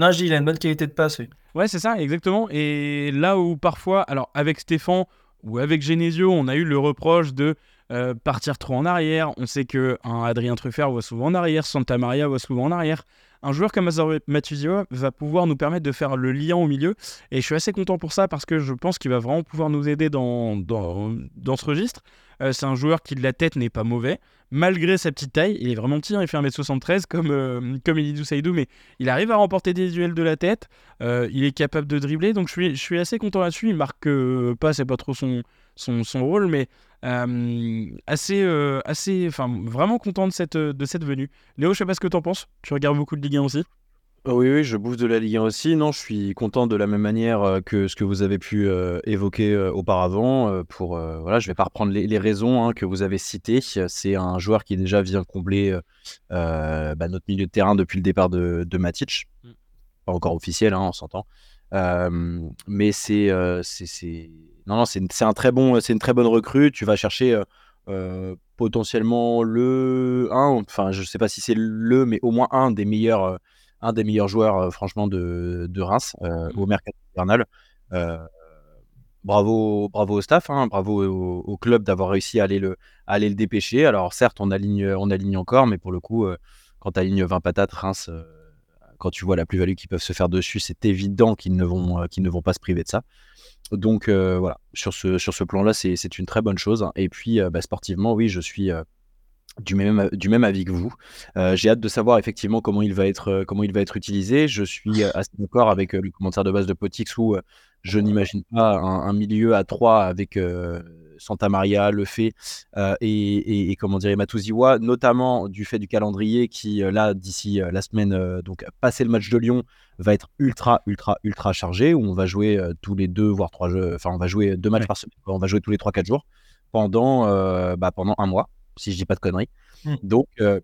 Non, il a une bonne qualité de passe, oui. Ouais, c'est ça, exactement. Et là où parfois, alors avec Stéphane, ou avec Genesio, on a eu le reproche de euh, partir trop en arrière. On sait que un Adrien Truffert va souvent en arrière, Santa Maria va souvent en arrière. Un joueur comme Azar Matuzio va pouvoir nous permettre de faire le lien au milieu. Et je suis assez content pour ça parce que je pense qu'il va vraiment pouvoir nous aider dans, dans, dans ce registre. Euh, c'est un joueur qui de la tête n'est pas mauvais, malgré sa petite taille. Il est vraiment petit, hein, il fait 1m73 comme, euh, comme Elidou Saïdou, mais il arrive à remporter des duels de la tête. Euh, il est capable de dribbler, donc je suis, assez content là-dessus. Il marque pas, c'est pas trop son, rôle, mais assez, assez, enfin vraiment content de cette, de cette venue. Léo, je sais pas ce que t'en penses. Tu regardes beaucoup de Ligue 1 aussi? Oui, oui, je bouffe de la Ligue 1 aussi. Non, je suis content de la même manière euh, que ce que vous avez pu euh, évoquer euh, auparavant. pour voilà, je vais pas reprendre les, raisons hein, que vous avez citées. C'est un joueur qui déjà vient combler bah, notre milieu de terrain depuis le départ de, de Matic. Mm. Pas encore officiel, hein, on s'entend. mais c'est, c'est, non, non, c'est, un très bon, c'est une très bonne recrue. Tu vas chercher potentiellement le 1, enfin, je sais pas si c'est le, mais au moins un des meilleurs un des meilleurs joueurs, euh, franchement, de, de Reims euh, au mercato hivernal. Euh, bravo, bravo au staff, hein, bravo au, club d'avoir réussi à aller, le, aller le dépêcher. Alors certes, on aligne, on aligne encore, mais pour le coup, quand tu alignes 20 patates, Reims, quand tu vois la plus-value qu'ils peuvent se faire dessus, c'est évident qu'ils ne, vont, qu'ils ne vont pas se priver de ça. Donc voilà, sur ce, sur ce plan-là, c'est, une très bonne chose. Et puis bah, sportivement, oui, je suis du même, du même avis que vous. Euh, j'ai hâte de savoir effectivement comment il va être, euh, comment il va être utilisé. Je suis euh, assez d'accord avec le commentaire de base de Potix où je n'imagine pas un, milieu à 3 avec Santa Maria, Le Fait et, et, comment dire Matuziwa, notamment du fait du calendrier qui, là, d'ici la semaine, donc passer le match de Lyon, va être ultra, ultra, ultra chargé où on va jouer tous les deux, voire trois jeux, enfin, on va jouer deux matchs par semaine, on va jouer tous les 3-4 jours pendant, bah, pendant un mois si je dis pas de conneries. Mmh. Donc, euh,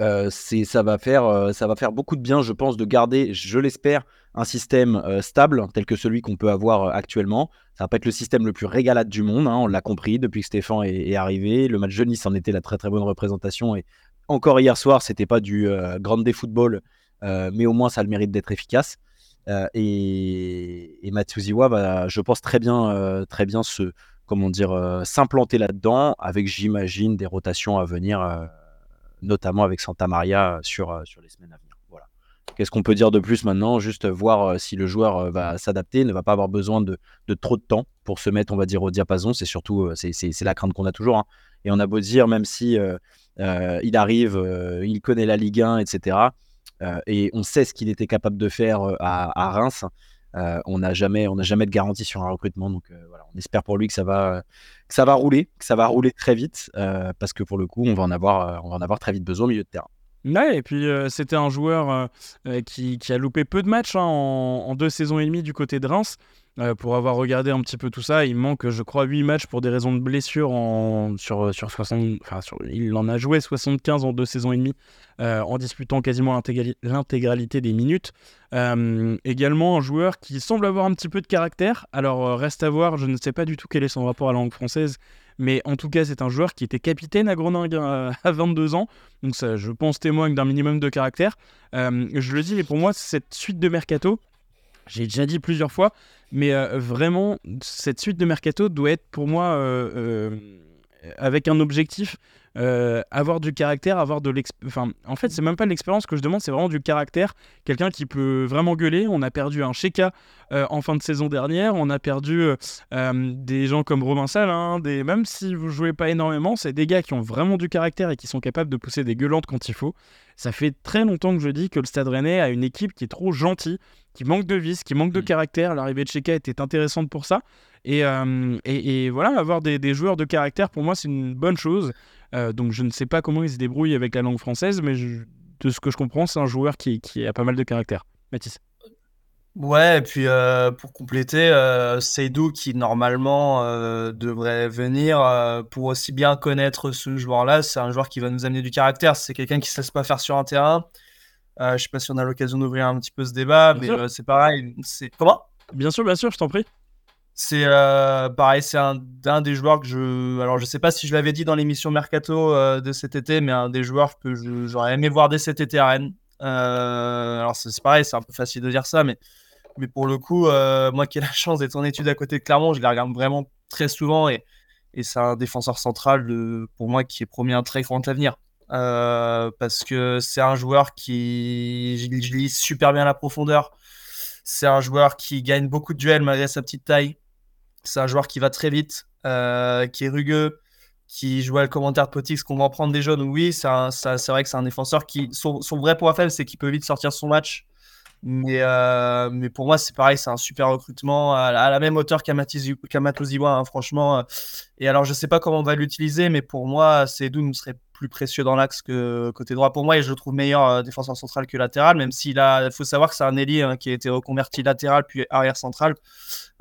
euh, ça, va faire, euh, ça va faire beaucoup de bien, je pense, de garder, je l'espère, un système stable tel que celui qu'on peut avoir actuellement. Ça va pas être le système le plus régalade du monde, hein, on l'a compris depuis que Stéphane est, arrivé. Le match de Nice en était la très très bonne représentation. Et encore hier soir, c'était pas du grand des football, mais au moins ça a le mérite d'être efficace. et, et Matsuziwa va, je pense, très bien, très bien se, comment dire, euh, s'implanter là-dedans avec, j'imagine, des rotations à venir, euh, notamment avec Santa Maria sur, euh, sur les semaines à venir. Voilà. Qu'est-ce qu'on peut dire de plus maintenant? Juste voir si le joueur va s'adapter, ne va pas avoir besoin de, de, trop de temps pour se mettre, on va dire, au diapason. C'est surtout, c'est la crainte qu'on a toujours. Hein. Et on a beau dire, même si il arrive, il connaît la Ligue 1, etc. et on sait ce qu'il était capable de faire à Reims. Euh, on n'a jamais, jamais de garantie sur un recrutement, donc euh, voilà, on espère pour lui que ça va, que ça va rouler, que ça va rouler très vite, euh, parce que pour le coup, on va en avoir, on va en avoir très vite besoin au milieu de terrain. Ouais, et puis c'était un joueur qui, a loupé peu de matchs hein, en, deux saisons et demie du côté de Reims. Euh, pour avoir regardé un petit peu tout ça, il manque, je crois, 8 matchs pour des raisons de blessure en, sur, sur 60. Enfin, il en a joué 75 en deux saisons et demie, euh, en disputant quasiment l'intégralité des minutes. Euh, également, un joueur qui semble avoir un petit peu de caractère. Alors, reste à voir, je ne sais pas du tout quel est son rapport à la langue française. Mais en tout cas, c'est un joueur qui était capitaine à Groningue <laughs> à 22 ans. Donc ça, je pense, témoigne d'un minimum de caractère. je le dis, mais pour moi, cette suite de mercato, j'ai déjà dit plusieurs fois, mais euh, vraiment, cette suite de mercato doit être pour moi euh, avec un objectif, euh, avoir du caractère, avoir de l'expérience. Enfin, en fait, c'est même pas l'expérience que je demande, c'est vraiment du caractère. Quelqu'un qui peut vraiment gueuler. On a perdu un Sheka euh, en fin de saison dernière. On a perdu euh, des gens comme Robin Salin. Même si vous jouez pas énormément, c'est des gars qui ont vraiment du caractère et qui sont capables de pousser des gueulantes quand il faut. Ça fait très longtemps que je dis que le Stade Rennais a une équipe qui est trop gentille, qui manque de vis, qui manque de mm. caractère. L'arrivée de Sheka était intéressante pour ça. Et, et, voilà, avoir des, des, joueurs de caractère, pour moi, c'est une bonne chose. Euh, donc je ne sais pas comment il se débrouille avec la langue française, mais de ce que je comprends, c'est un joueur qui, a pas mal de caractère. Mathis. Ouais, et puis euh, pour compléter, euh, Seydou qui normalement euh, devrait venir pour aussi bien connaître ce joueur-là, c'est un joueur qui va nous amener du caractère. C'est quelqu'un qui ne se laisse pas faire sur un terrain. je sais pas si on a l'occasion d'ouvrir un petit peu ce débat, mais c'est pareil. C'est comment? Bien sûr, bien sûr, je t'en prie. C'est euh, pareil, c'est un, des joueurs que je. Alors, je sais pas si je l'avais dit dans l'émission Mercato euh, de cet été, mais un des joueurs que j'aurais aimé voir dès cet été à Rennes. Euh, alors, c'est pareil, c'est un peu facile de dire ça, mais, mais pour le coup, moi qui ai la chance d'être en études à côté de Clermont, je les regarde vraiment très souvent et, c'est un défenseur central pour moi qui est promis un très grand avenir. parce que c'est un joueur qui je, lis super bien la profondeur. C'est un joueur qui gagne beaucoup de duels malgré sa petite taille. C'est un joueur qui va très vite, euh, qui est rugueux, qui joue à le commentaire de Potix, qu'on va en prendre des jeunes. Oui, c'est vrai que c'est un défenseur qui. Son, vrai point faible, c'est qu'il peut vite sortir son match. Mais, euh, mais pour moi, c'est pareil, c'est un super recrutement à, la même hauteur qu'Amatoziwa, hein, franchement. Et alors, je sais pas comment on va l'utiliser, mais pour moi, nous serait plus précieux dans l'axe que côté droit pour moi. Et je le trouve meilleur euh, défenseur central que latéral, même s'il a. Faut savoir que c'est un ailier hein, qui a été reconverti latéral puis arrière central.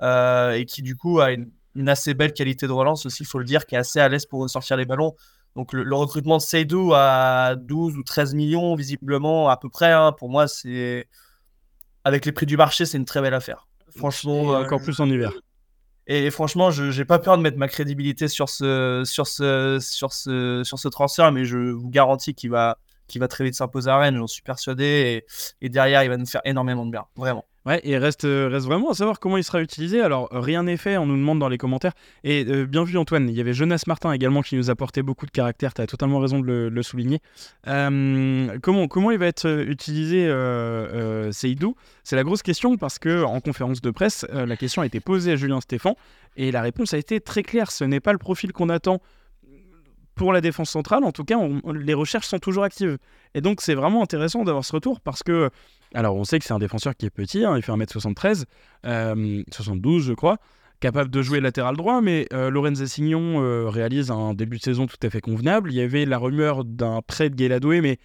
Euh, et qui du coup a une, assez belle qualité de relance aussi, il faut le dire, qui est assez à l'aise pour sortir les ballons. Donc le, recrutement de Seydou à 12 ou 13 millions, visiblement, à peu près, hein, pour moi, c'est avec les prix du marché, c'est une très belle affaire. Franchement, euh, encore plus en hiver. Et, franchement, je n'ai pas peur de mettre ma crédibilité sur ce, sur ce, sur ce, sur ce transfert, mais je vous garantis qu'il va, qu'il va très vite s'imposer à Rennes, j'en suis persuadé. Et, et derrière, il va nous faire énormément de bien, vraiment. Ouais, et reste, euh, reste vraiment à savoir comment il sera utilisé. Alors, rien n'est fait, on nous demande dans les commentaires. Et euh, bien vu, Antoine, il y avait Jonas Martin également qui nous apportait beaucoup de caractère, tu as totalement raison de le, souligner. Euh, comment, comment il va être utilisé, euh, Seydou? C'est la grosse question parce que en conférence de presse, la question a été posée à Julien Stéphan et la réponse a été très claire. Ce n'est pas le profil qu'on attend pour la défense centrale, en tout cas, les recherches sont toujours actives. Et donc, c'est vraiment intéressant d'avoir ce retour parce que alors, on sait que c'est un défenseur qui est petit, hein, il fait 1m73, 72 je crois, capable de jouer latéral droit, mais euh, Lorenz Assignon euh, réalise un début de saison tout à fait convenable. Il y avait la rumeur d'un prêt de Guéladoué, mais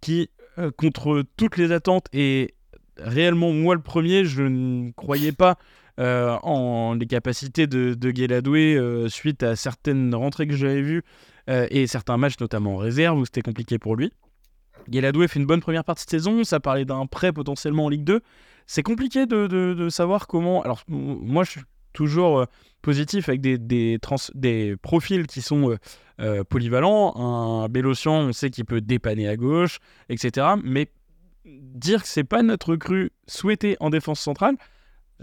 qui, euh, contre toutes les attentes, et réellement moi le premier, je ne croyais pas en les capacités de, de suite à certaines rentrées que j'avais vues et certains matchs, notamment en réserve, où c'était compliqué pour lui. Guéladoué fait une bonne première partie de saison, ça parlait d'un prêt potentiellement en Ligue 2. C'est compliqué de, savoir comment. Alors, moi, je suis toujours euh, positif avec des, des, profils qui sont euh, euh, polyvalents. Un Bélocian, on sait qu'il peut dépanner à gauche, etc. Mais dire que c'est pas notre cru souhaité en défense centrale,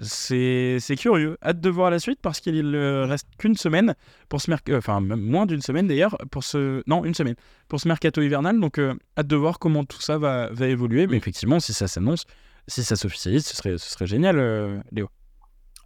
c'est curieux. Hâte de voir la suite parce qu'il reste qu'une semaine pour ce mercato, enfin moins d'une semaine d'ailleurs ce non une semaine pour ce mercato hivernal. Donc euh, hâte de voir comment tout ça va, évoluer. Mais effectivement, si ça s'annonce, si ça s'officialise, ce serait, ce serait génial, euh, Léo.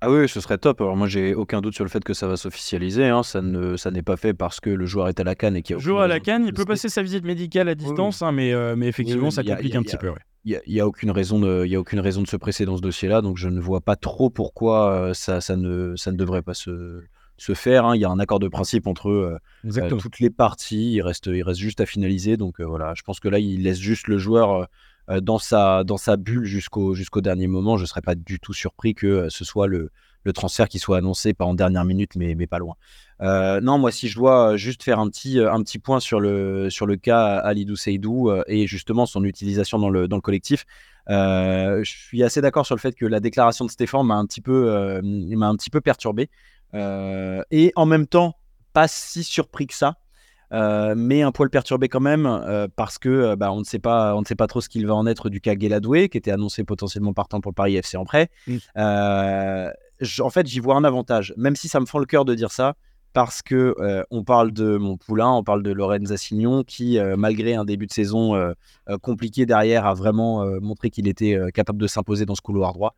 Ah oui, ce serait top. Alors moi, j'ai aucun doute sur le fait que ça va s'officialiser. Hein. Ça ne, ça n'est pas fait parce que le joueur est à la canne et qu'il a. Le joueur à la canne, il peut passer sa visite médicale à distance, hein, mais, euh, mais effectivement, ça complique un petit peu. Il n'y a, aucune raison de, y a aucune raison de se presser dans ce dossier-là, donc je ne vois pas trop pourquoi euh, ça, ça, ne, ça ne devrait pas se, se faire. Hein. Il y a un accord de principe entre euh, toutes les parties. Il reste, il reste juste à finaliser. Donc voilà, je pense que là, il laisse juste le joueur dans, sa, dans sa bulle jusqu'au jusqu'au dernier moment. Je ne serais pas du tout surpris que ce soit le, le transfert qui soit annoncé, pas en dernière minute, mais, mais pas loin. Euh, non, moi, si je dois juste faire un petit, un petit point sur le, sur le cas Alidou Seydou euh, et justement son utilisation dans le, dans le collectif, euh, je suis assez d'accord sur le fait que la déclaration de Stéphane m'a un, petit peu, m'a un petit peu perturbé. et en même temps, pas si surpris que ça. Mais un poil perturbé quand même parce que bah, on ne sait pas on ne sait pas trop ce qu'il va en être du cas Guéladoué qui était annoncé potentiellement partant pour le Paris FC en prêt. en fait j'y vois un avantage même si ça me fend le cœur de dire ça parce que on parle de mon poulain, on parle de Lorenz Assignon, qui, malgré un début de saison compliqué derrière, a vraiment montré qu'il était capable de s'imposer dans ce couloir droit.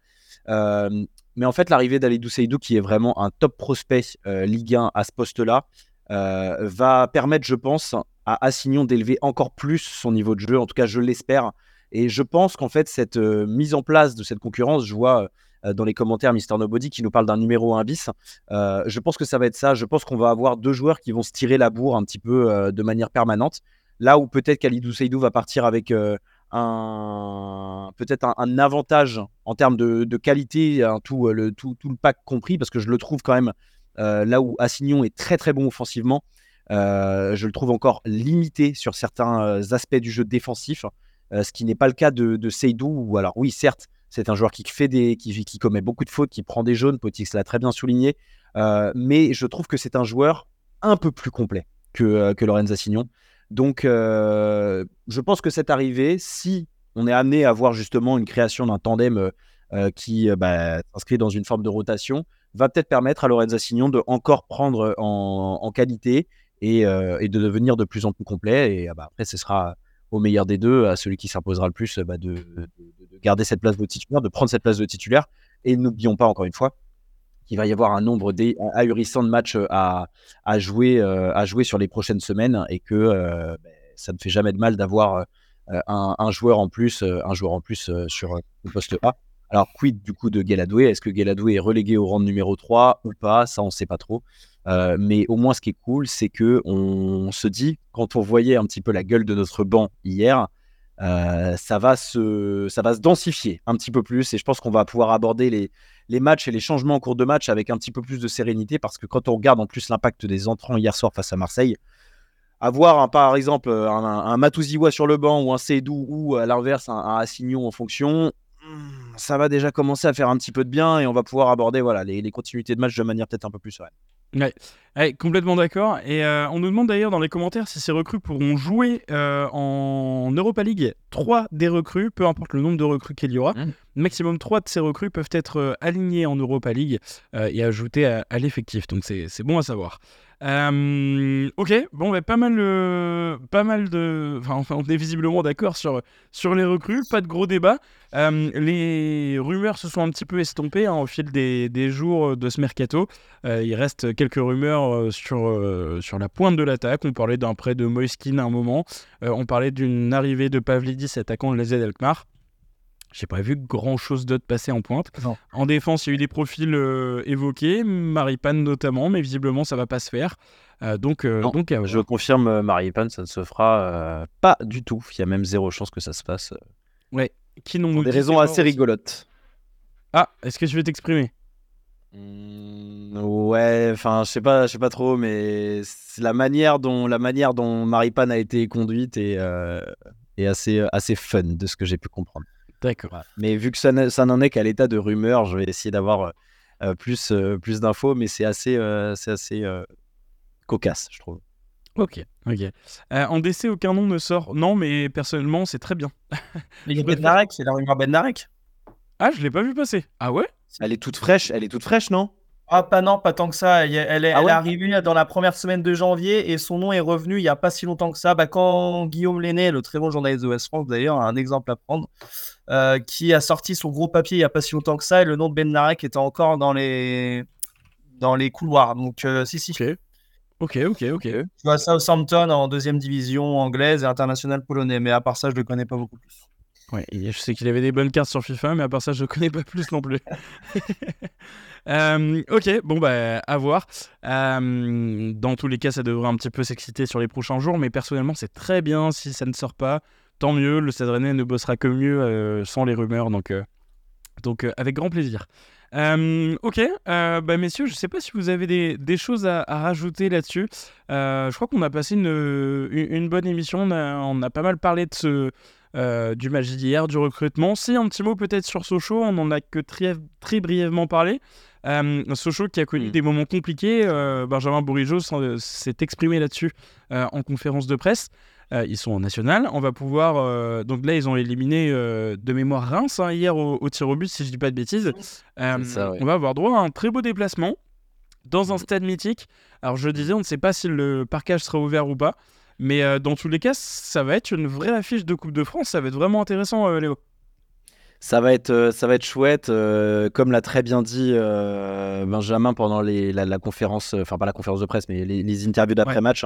mais en fait, l'arrivée d'Alidou Seydou, qui est vraiment un top prospect Ligue 1 à ce poste-là, va permettre, je pense, à Assignon d'élever encore plus son niveau de jeu. En tout cas, je l'espère. Et je pense qu'en fait, cette mise en place de cette concurrence, je vois dans les commentaires Mister Nobody qui nous parle d'un numéro 1 bis. je pense que ça va être ça. Je pense qu'on va avoir deux joueurs qui vont se tirer la bourre un petit peu de manière permanente. Là où peut-être qu'Alidou Seydou va partir avec un peut-être un, avantage en termes de, qualité, tout, le, tout, le pack compris, parce que je le trouve quand même là où Assignon est très très bon offensivement. je le trouve encore limité sur certains aspects du jeu défensif. Euh, ce qui n'est pas le cas de, de Seydou. Ou alors, oui, certes, c'est un joueur qui fait des, qui, commet beaucoup de fautes, qui prend des jaunes. Potix l'a très bien souligné. Euh, mais je trouve que c'est un joueur un peu plus complet que, euh, que Lorenz Assignon. Donc, je pense que cette arrivée, si on est amené à voir justement une création d'un tandem qui bah, s'inscrit dans une forme de rotation, va peut-être permettre à Lorenz Assignon de encore prendre en, qualité et, et, de devenir de plus en plus complet. Et bah, après, ce sera au meilleur des deux, à celui qui s'imposera le plus, bah, de, garder cette place de titulaire, de prendre cette place de titulaire. Et n'oublions pas, encore une fois, qu'il va y avoir un nombre ahurissant de matchs à, jouer, à jouer sur les prochaines semaines et que bah, ça ne fait jamais de mal d'avoir un, joueur en plus, un joueur en plus sur le poste A. Alors, quid du coup de Galadoué Est-ce que Galadoué est relégué au rang de numéro 3 ou pas? Ça, on ne sait pas trop. Euh, mais au moins, ce qui est cool, c'est que on se dit, quand on voyait un petit peu la gueule de notre banc hier, euh, ça, va se, ça va se densifier un petit peu plus. Et je pense qu'on va pouvoir aborder les, les matchs et les changements en cours de match avec un petit peu plus de sérénité. Parce que quand on regarde en plus l'impact des entrants hier soir face à Marseille, avoir par exemple un, un, Matouziwa sur le banc ou un Seydou ou à l'inverse un, un Assignon en fonction, hmm, ça va déjà commencer à faire un petit peu de bien et on va pouvoir aborder voilà, les, les continuités de match de manière peut-être un peu plus sereine. Ouais, complètement d'accord. Et euh, on nous demande d'ailleurs dans les commentaires si ces recrues pourront jouer euh, en Europa League. Trois des recrues, peu importe le nombre de recrues qu'il y aura, mmh. maximum trois de ces recrues peuvent être euh, alignées en Europa League et ajoutées à, à l'effectif. Donc c'est bon à savoir. Euh, ok, bon, bah, pas mal, euh, pas mal de. Enfin, on est visiblement d'accord sur, sur les recrues, pas de gros débats. Euh, les rumeurs se sont un petit peu estompées hein, au fil des, des, jours de ce mercato. il reste quelques rumeurs sur, sur la pointe de l'attaque. On parlait d'un prêt de Moiskin à un moment. on parlait d'une arrivée de Pavlidis, attaquant de l'AZ Alkmaar. J'ai pas vu grand chose d'autre passer en pointe. En défense, il y a eu des profils euh, évoqués, Maripane notamment, mais visiblement ça va pas se faire. Euh, donc, euh, donc je confirme, Maripane, ça ne se fera pas du tout. Il y a même zéro chance que ça se passe. Ouais. Qui n'ont des raisons assez rigolotes. Ah, est-ce que tu veux t'exprimer? Mmh, Ouais, enfin, je sais pas, je sais pas trop, mais la manière dont la manière dont Maripane a été conduite est, est assez assez fun de ce que j'ai pu comprendre. D'accord. Mais vu que ça, n'en est qu'à l'état de rumeur, je vais essayer d'avoir euh, plus, euh, plus d'infos, mais c'est assez, euh, c'est assez cocasse, je trouve. Ok, ok. en DC, aucun nom ne sort. Non, mais personnellement, c'est très bien. <laughs> Il y a Ben c'est la rumeur Ben Ah, je l'ai pas vu passer. Ah ouais? Elle est toute fraîche, elle est toute fraîche, non? Ah, pas non, pas tant que ça. Elle est, ah arrivée dans la première semaine de janvier et son nom est revenu il n'y a pas si longtemps que ça. Bah, quand Guillaume Lenné, le très bon journaliste de West France d'ailleurs, a un exemple à prendre, euh, qui a sorti son gros papier il n'y a pas si longtemps que ça et le nom de Ben Narek était encore dans les, dans les couloirs. Donc, euh, si, si. Ok, ok, ok. Tu vois Southampton en deuxième division anglaise et internationale polonais, mais à part ça, je ne le connais pas beaucoup plus. Ouais, je sais qu'il avait des bonnes cartes sur FIFA, mais à part ça, je ne connais pas plus non plus. <laughs> Euh, ok, bon, bah, à voir. Euh, dans tous les cas, ça devrait un petit peu s'exciter sur les prochains jours, mais personnellement, c'est très bien si ça ne sort pas. Tant mieux, le Stade Rennais ne bossera que mieux euh, sans les rumeurs, donc, donc avec grand plaisir. ok, bah messieurs, je ne sais pas si vous avez des, choses à, rajouter là-dessus. je crois qu'on a passé une, bonne émission. On a, pas mal parlé de du match d'hier, du recrutement. Si, un petit mot peut-être sur Sochaux, on n'en a que très brièvement parlé. Euh, Sochaux qui a connu mm. des moments compliqués, euh, Benjamin Bourigeau s'est exprimé là-dessus en conférence de presse. ils sont en national. On va pouvoir. donc là, ils ont éliminé de mémoire Reims hein, hier au, tir au but, si je dis pas de bêtises. On va avoir droit à un très beau déplacement dans un stade mythique. Alors je disais, on ne sait pas si le parcage sera ouvert ou pas, mais euh, dans tous les cas, ça va être une vraie affiche de Coupe de France. Ça va être vraiment intéressant, euh, Léo. Ça va être, euh, ça va être chouette, euh, comme l'a très bien dit euh, Benjamin pendant les, la, la conférence, enfin pas la conférence de presse, mais les, les interviews d'après-match.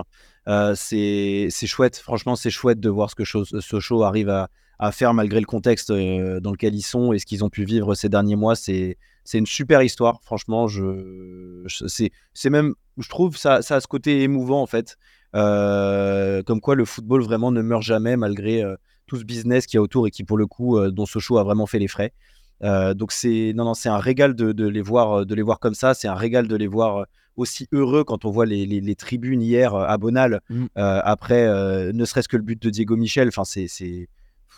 Euh, c'est c'est chouette, franchement, c'est chouette de voir ce que Sochaux arrive à, à faire malgré le contexte dans lequel ils sont et ce qu'ils ont pu vivre ces derniers mois. C'est une super histoire, franchement. Je, je- c'est c'est même, je trouve, ça, ça a ce côté émouvant en fait. Comme quoi le football vraiment ne meurt jamais malgré tout ce business qu'il y a autour et qui pour le coup euh, dont Sochaux a vraiment fait les frais. Euh, donc c'est non non c'est un régal de, de les voir de les voir comme ça. C'est un régal de les voir euh, aussi heureux quand on voit les, les- les tribunes hier euh, à Bonal Mm. euh, après euh, ne serait-ce que le but de Diego Michel. Enfin c'est c'est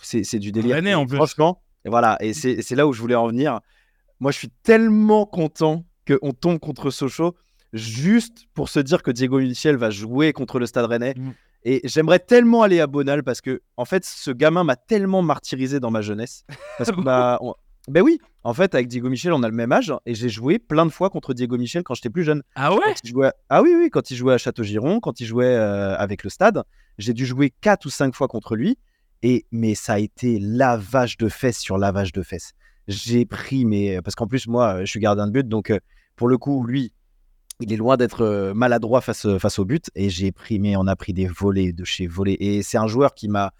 c'est c'est du délire. En plus. Franchement et voilà et c'est c'est là où je voulais en venir. Moi je suis tellement content qu'on tombe contre Sochaux juste pour se dire que Diego Michel va jouer contre le Stade Rennais. Mm. Et j'aimerais tellement aller à Bonal parce que, en fait, ce gamin m'a tellement martyrisé dans ma jeunesse. Parce que, <laughs> bah, on- ben oui, en fait, avec Diego Michel, on a le même âge et j'ai joué plein de fois contre Diego Michel quand j'étais plus jeune. Ah ouais Ah oui, oui, quand il jouait à Château-Giron, quand il jouait euh, avec le stade, j'ai dû jouer 4 ou 5 fois contre lui. Et, mais ça a été lavage de fesses sur lavage de fesses. J'ai pris, mais parce qu'en plus, moi, je suis gardien de but, donc euh, pour le coup, lui, il est loin d'être euh, maladroit face, face au but. Et j'ai pris, mais on a pris des volets de chez volets. Et c'est un joueur qui m'a,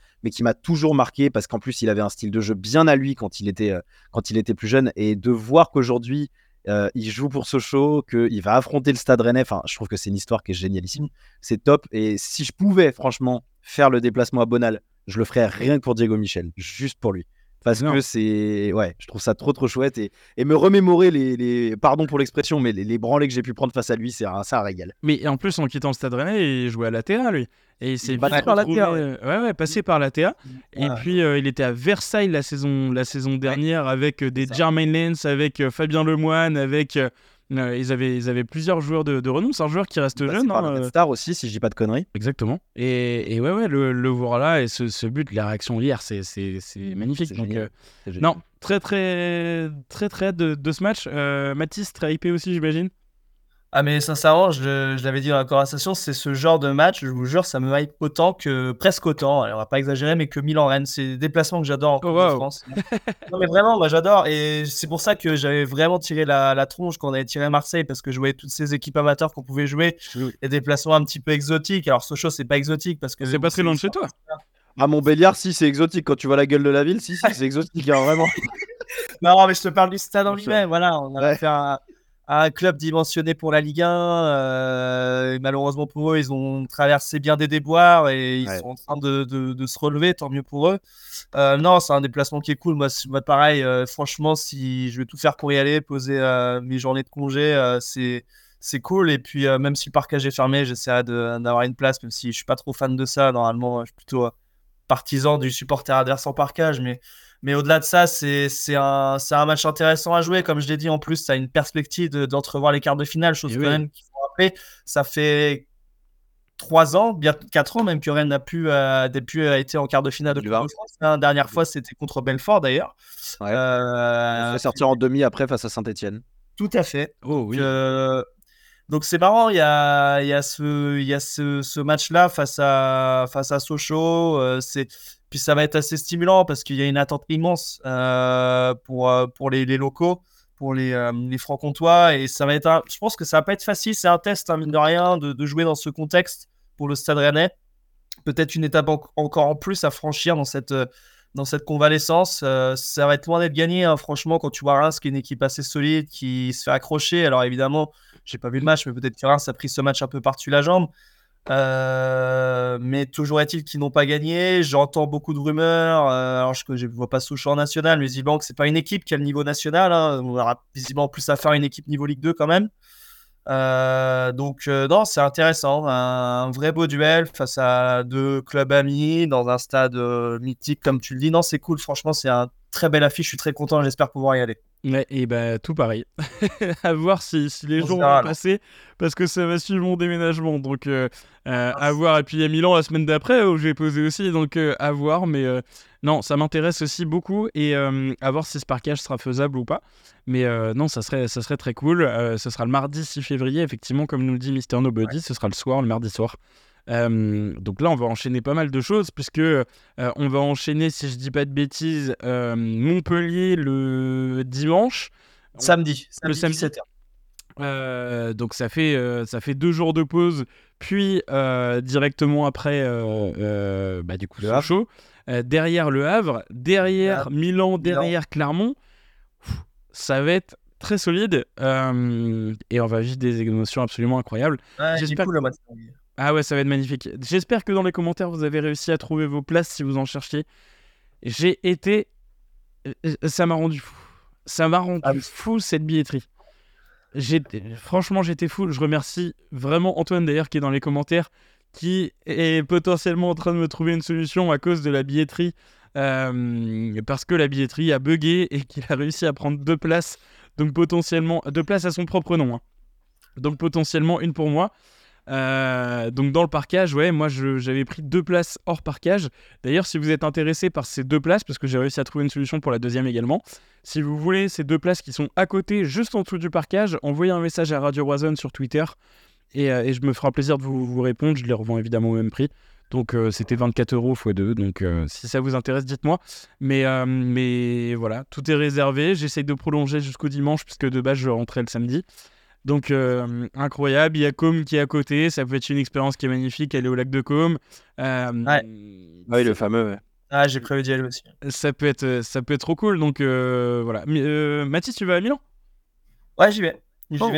toujours marqué parce qu'en plus, il avait un style de jeu bien à lui quand il était, euh, plus jeune. Et de voir qu'aujourd'hui, euh, il joue pour Sochaux, qu'il va affronter le Stade Rennais. Enfin, je trouve que c'est une histoire qui est génialissime. C'est top. Et si je pouvais, franchement, faire le déplacement à Bonal, je le ferais rien que pour Diego Michel, juste pour lui. Parce Non. que c'est. Ouais, je trouve ça trop, trop chouette. Et, et me remémorer les, les- Pardon pour l'expression, mais les, les branlées que j'ai pu prendre face à lui, c'est un, un régal. Mais en plus, en quittant le Stade Rennais, il jouait à l'ATA, lui. Et il s'est Passé par l'ATA, euh, ouais, ouais, passé par l'ATA. Et Ouais. puis, euh, il était à Versailles la saison, la saison dernière avec euh, des. Jermaine Lens, avec euh, Fabien Lemoine, avec. Euh, ils, avaient, ils avaient plusieurs joueurs de, de renom. C'est un joueur qui reste Passé jeune. hein, euh, Star aussi, si je dis pas de conneries. Exactement. Et, et ouais, ouais, le, le voir là et ce, ce but, la réaction hier, c'est, c'est, c'est magnifique. C'est Donc, génial. euh, non, très, très, très, très hâte de, de ce match. Euh, Mathis, très hypé aussi, j'imagine. Ah mais sincèrement, je, je l'avais dit dans la conversation, c'est ce genre de match, je vous jure, ça me hype autant que, presque autant, alors on va pas exagérer, mais que Milan-Rennes. C'est des déplacements que j'adore en wow. France. <laughs> non mais vraiment, moi j'adore, et c'est pour ça que j'avais vraiment tiré la, la tronche quand on avait tiré Marseille, parce que je voyais toutes ces équipes amateurs qu'on pouvait jouer, des déplacements un petit peu exotiques. Alors Sochaux, c'est pas exotique, parce que C'est pas très loin de chez toi. À Montbéliard, si c'est exotique. Quand tu vois la gueule de la ville, si, si c'est exotique, hein, vraiment. <laughs> Non, mais je te parle du stade en lui-même. Voilà, on a Ouais. fait un, un club dimensionné pour la Ligue 1. euh, et malheureusement pour eux, ils ont traversé bien des déboires et ils Ouais. sont en train de, de- de se relever. Tant mieux pour eux. Euh, non, c'est un déplacement qui est cool. Moi, pareil, euh, franchement, si je vais tout faire pour y aller, poser mes journées de congé, c'est. C'est cool, et puis même si le parcage est fermé, j'essaierai d'avoir une place, même si je suis pas trop fan de ça. Normalement, je suis plutôt partisan du supporter adverse en parcage, mais mais au-delà de ça, c'est un, un match intéressant à jouer. Comme je l'ai dit, en plus, ça a une perspective de- d'entrevoir les quarts de finale, chose Et quand oui. même qu'il faut rappeler. Ça fait trois ans, bien quatre ans même que Rennes n'a pu, euh, pu euh, été en quart de finale de Coupe 2020. de France. La dernière fois, c'était contre Belfort d'ailleurs. Ouais. Euh, sortir en demi après face à Saint-Etienne. tout à fait. Oh oui. Euh, donc c'est marrant, il y a, il y a ce, il y a ce, ce match-là face à, face à Sochaux. euh, c'est, puis ça va être assez stimulant parce qu'il y a une attente immense euh, pour, euh, pour les, locaux, pour les, euh, les francs-comtois. Et ça va être je pense que ça va pas être facile. C'est un test, hein, mine de rien, de, jouer dans ce contexte pour le Stade Rennais. Peut-être une étape en- encore en plus à franchir dans cette, dans cette convalescence. Ça va être loin d'être gagné, hein, franchement, quand tu vois Reims, qui est une équipe assez solide, qui se fait accrocher. Alors évidemment, j'ai pas vu le match, mais peut-être que Reims a pris ce match un peu par-dessus la jambe. Euh, mais toujours est-il qu'ils n'ont pas gagné. J'entends beaucoup de rumeurs. euh, alors je ne vois pas Sochaux en national, mais que c'est pas une équipe qui a le niveau national. hein. On aura visiblement plus à faire une équipe niveau Ligue 2 quand même. Euh, donc non, c'est intéressant, un, vrai beau duel face à deux clubs amis dans un stade mythique comme tu le dis. Non, c'est cool, franchement, c'est un très belle affiche. Je suis très content, j'espère pouvoir y aller. Ouais, et bah tout pareil. <laughs> à voir si, si les jours vont passer, parce que ça va suivre mon déménagement. Donc euh, euh, à voir. Et puis il y a Milan la semaine d'après où je vais poser aussi, donc euh, à voir. Mais, Non, ça m'intéresse aussi beaucoup et à voir si ce parkage sera faisable ou pas. Mais non, ça serait, ça serait très cool. ce sera le mardi 6 février, effectivement, comme nous le dit Mister Nobody, ce sera le soir, le mardi soir. Donc là, on va enchaîner pas mal de choses, puisque on va enchaîner, si je dis pas de bêtises, Montpellier le dimanche. Samedi, le samedi. 17h. Euh, donc ça fait, euh, ça fait deux jours de pause, puis euh, directement après, bah, du coup, le chaud. derrière le Havre, derrière Milan, derrière Clermont, ça va être très solide et on va vivre des émotions absolument incroyables. J'espère. Ah ouais, ça va être magnifique. J'espère que dans les commentaires vous avez réussi à trouver vos places si vous en cherchiez. J'ai été, ça m'a rendu fou. Ça m'a rendu ah fou cette billetterie franchement, j'étais fou. Je remercie vraiment Antoine d'ailleurs qui est dans les commentaires, qui est potentiellement en train de me trouver une solution à cause de la billetterie, euh, parce que la billetterie a bugué et qu'il a réussi à prendre deux places, donc potentiellement deux places à son propre nom. Hein. Donc potentiellement une pour moi. Euh, donc dans le parcage, ouais, moi j'avais pris deux places hors parcage. D'ailleurs, si vous êtes intéressé par ces deux places, parce que j'ai réussi à trouver une solution pour la deuxième également, si vous voulez ces deux places qui sont à côté, juste en dessous du parcage, envoyez un message à Radio Warzone sur Twitter et, euh, je me ferai plaisir de vous, répondre. Je les revends évidemment au même prix. Donc euh, c'était 24 euros x 2. Donc si ça vous intéresse, dites-moi. Mais, mais voilà, tout est réservé. J'essaye de prolonger jusqu'au dimanche puisque de base je rentrais le samedi. Donc euh, incroyable, il y a Com qui est à côté, ça peut être une expérience qui est magnifique, elle est au lac de Com. Euh, ouais. Ah oui, le fameux. Ah, j'ai prévu d'y aller aussi. Ça peut être, ça peut être trop cool. Donc euh, voilà. Mathis, tu vas à Milan? Ouais, j'y vais. Oh,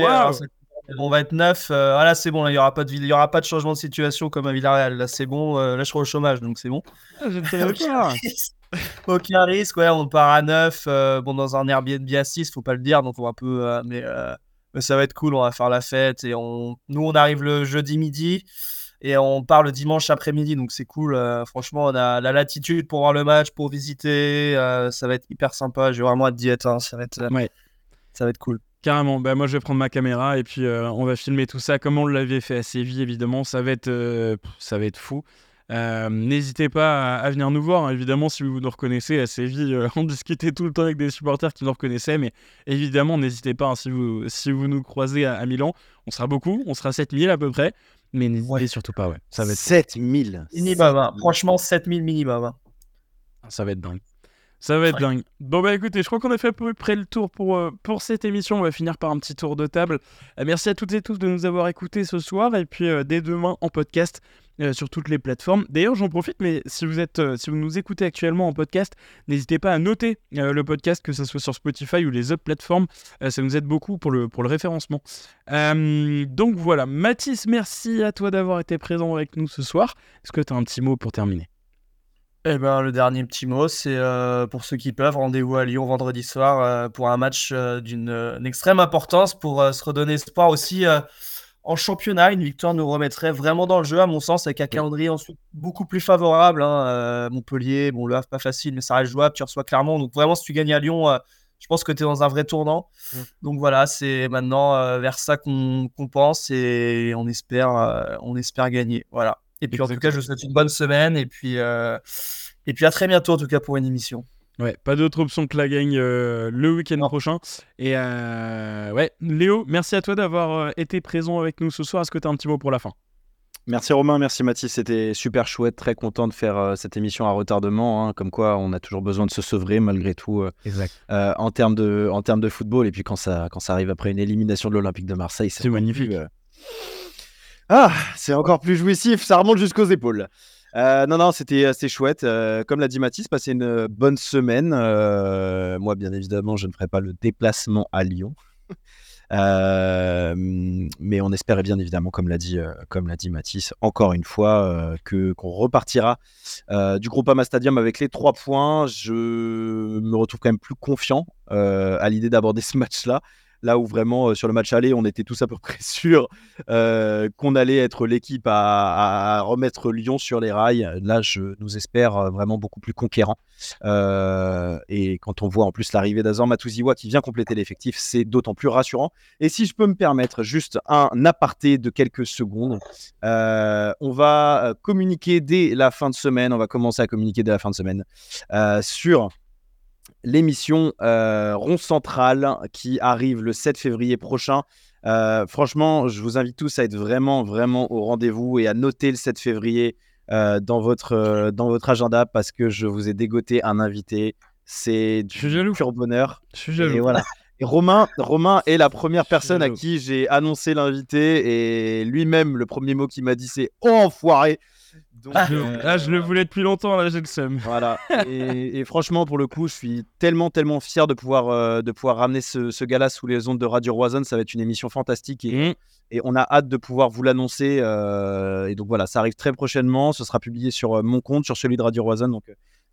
on va être neuf. ah là, c'est bon. il n'y aura, pas de, y aura pas de changement de situation comme à Villarreal. Là, c'est bon. là, je serai au chômage, donc c'est bon. Ah, <laughs> aucun, risque. aucun risque. Ouais, on part à neuf. bon, dans un Airbnb à 6, faut pas le dire. Donc, on va un peu. mais ça va être cool, on va faire la fête. Et on... nous, on arrive le jeudi midi et on part le dimanche après-midi. Donc c'est cool. Euh, franchement, on a la latitude pour voir le match, pour visiter. Euh, ça va être hyper sympa. J'ai vraiment hâte d'y être. Hein. Ça, va être, ouais. ça va être cool. Carrément. Bah, moi, je vais prendre ma caméra et puis euh, on va filmer tout ça comme on l'avait fait à Séville, évidemment. Ça va être, ça va être fou. Euh, n'hésitez pas à, venir nous voir, hein. évidemment, si vous nous reconnaissez à Séville. Euh, <laughs> on discutait tout le temps avec des supporters qui nous reconnaissaient, mais évidemment, n'hésitez pas, hein, si, vous, si vous nous croisez à, Milan, on sera beaucoup, on sera 7000 à peu près, mais n'hésitez surtout pas, ouais. Ça va être 7000 Minimum, hein. franchement, 7000 minimum. Ça va être dingue. Ça va être dingue. Bon bah écoutez, je crois qu'on a fait à peu près le tour pour, euh, pour cette émission. On va finir par un petit tour de table. merci à toutes et tous de nous avoir écoutés ce soir et puis dès demain en podcast. Euh, sur toutes les plateformes. D'ailleurs, j'en profite, mais si vous, êtes, euh, si vous nous écoutez actuellement en podcast, n'hésitez pas à noter euh, le podcast, que ce soit sur Spotify ou les autres plateformes. ça nous aide beaucoup pour le, pour le référencement. donc voilà, Mathis, merci à toi d'avoir été présent avec nous ce soir. Est-ce que tu as un petit mot pour terminer? Eh ben, le dernier petit mot, c'est pour ceux qui peuvent, rendez-vous à Lyon vendredi soir pour un match d'une extrême importance pour se redonner espoir aussi en championnat, une victoire nous remettrait vraiment dans le jeu, à mon sens, avec un calendrier ensuite beaucoup plus favorable. Hein, euh, Montpellier, bon, le Havre, pas facile, mais ça reste jouable. Tu reçois clairement. Donc, vraiment, si tu gagnes à Lyon, euh, je pense que tu es dans un vrai tournant. Mm. Donc, voilà, c'est maintenant euh, vers ça qu'on pense et on espère, on espère gagner. Voilà. Et puis, en tout cas, je vous souhaite une bonne semaine et puis, et puis à très bientôt, en tout cas, pour une émission. Ouais, pas d'autre option que la gagne euh, le week-end prochain. Et euh, ouais, Léo, merci à toi d'avoir euh, été présent avec nous ce soir. Est-ce que tu as un petit mot pour la fin? Merci Romain, merci Mathis, c'était super chouette, très content de faire cette émission à retardement, hein. comme quoi on a toujours besoin de se sevrer malgré tout en termes de, en termes de football, et puis quand ça, quand ça arrive après une élimination de l'Olympique de Marseille, c'est magnifique. Ah, c'est encore plus jouissif, ça remonte jusqu'aux épaules. Euh, non, non, c'était assez chouette. Euh, comme l'a dit Mathis, passez une bonne semaine. Euh, moi, bien évidemment, je ne ferai pas le déplacement à Lyon. <laughs> mais on espère bien évidemment, comme l'a dit, comme l'a dit Mathis, encore une fois, que qu'on repartira du Groupama Stadium avec les trois points. Je me retrouve quand même plus confiant à l'idée d'aborder ce match-là. Là où vraiment, sur le match aller, on était tous à peu <laughs> près sûrs qu'on allait être l'équipe à, remettre Lyon sur les rails. Là, je nous espère vraiment beaucoup plus conquérant. et quand on voit en plus l'arrivée d'Azor Matuziwa qui vient compléter l'effectif, c'est d'autant plus rassurant. Et si je peux me permettre juste un aparté de quelques secondes, on va communiquer dès la fin de semaine, on va commencer à communiquer dès la fin de semaine sur l'émission euh, Rond Central qui arrive le 7 février prochain. Euh, franchement, je vous invite tous à être vraiment, vraiment au rendez-vous et à noter le 7 février euh, dans, votre, dans votre agenda parce que je vous ai dégoté un invité. C'est du pur bonheur. Je suis jaloux. Et voilà. Et Romain, Romain est la première personne à qui j'ai annoncé l'invité et lui-même, le premier mot qu'il m'a dit, c'est oh, enfoiré. Ah, euh, ah, je le voulais depuis longtemps, là j'ai le seum. Voilà. Et, franchement, pour le coup, je suis tellement, tellement fier de pouvoir, euh, de pouvoir ramener ce, gars-là sous les ondes de Radio Roison. Ça va être une émission fantastique et, mm. et on a hâte de pouvoir vous l'annoncer. Euh, et donc voilà, ça arrive très prochainement. Ce sera publié sur mon compte, sur celui de Radio Roison. Donc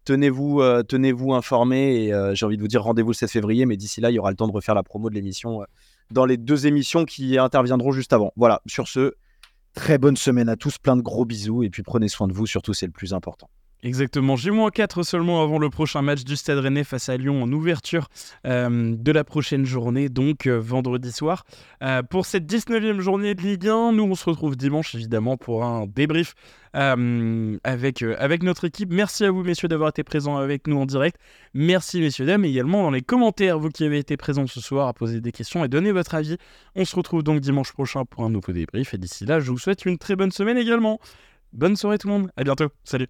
tenez-vous tenez-vous informés et j'ai envie de vous dire rendez-vous le 7 février. Mais d'ici là, il y aura le temps de refaire la promo de l'émission dans les deux émissions qui interviendront juste avant. Voilà, sur ce, Très bonne semaine à tous, plein de gros bisous et puis prenez soin de vous, surtout c'est le plus important. Exactement, J-4 seulement avant le prochain match du Stade Rennais face à Lyon en ouverture euh, de la prochaine journée, donc euh, vendredi soir. Euh, pour cette 19e journée de Ligue 1, nous on se retrouve dimanche évidemment pour un débrief avec, avec notre équipe. Merci à vous messieurs d'avoir été présents avec nous en direct. Merci messieurs dames également dans les commentaires, vous qui avez été présents ce soir à poser des questions et donner votre avis. On se retrouve donc dimanche prochain pour un nouveau débrief et d'ici là je vous souhaite une très bonne semaine également. Bonne soirée tout le monde, à bientôt, salut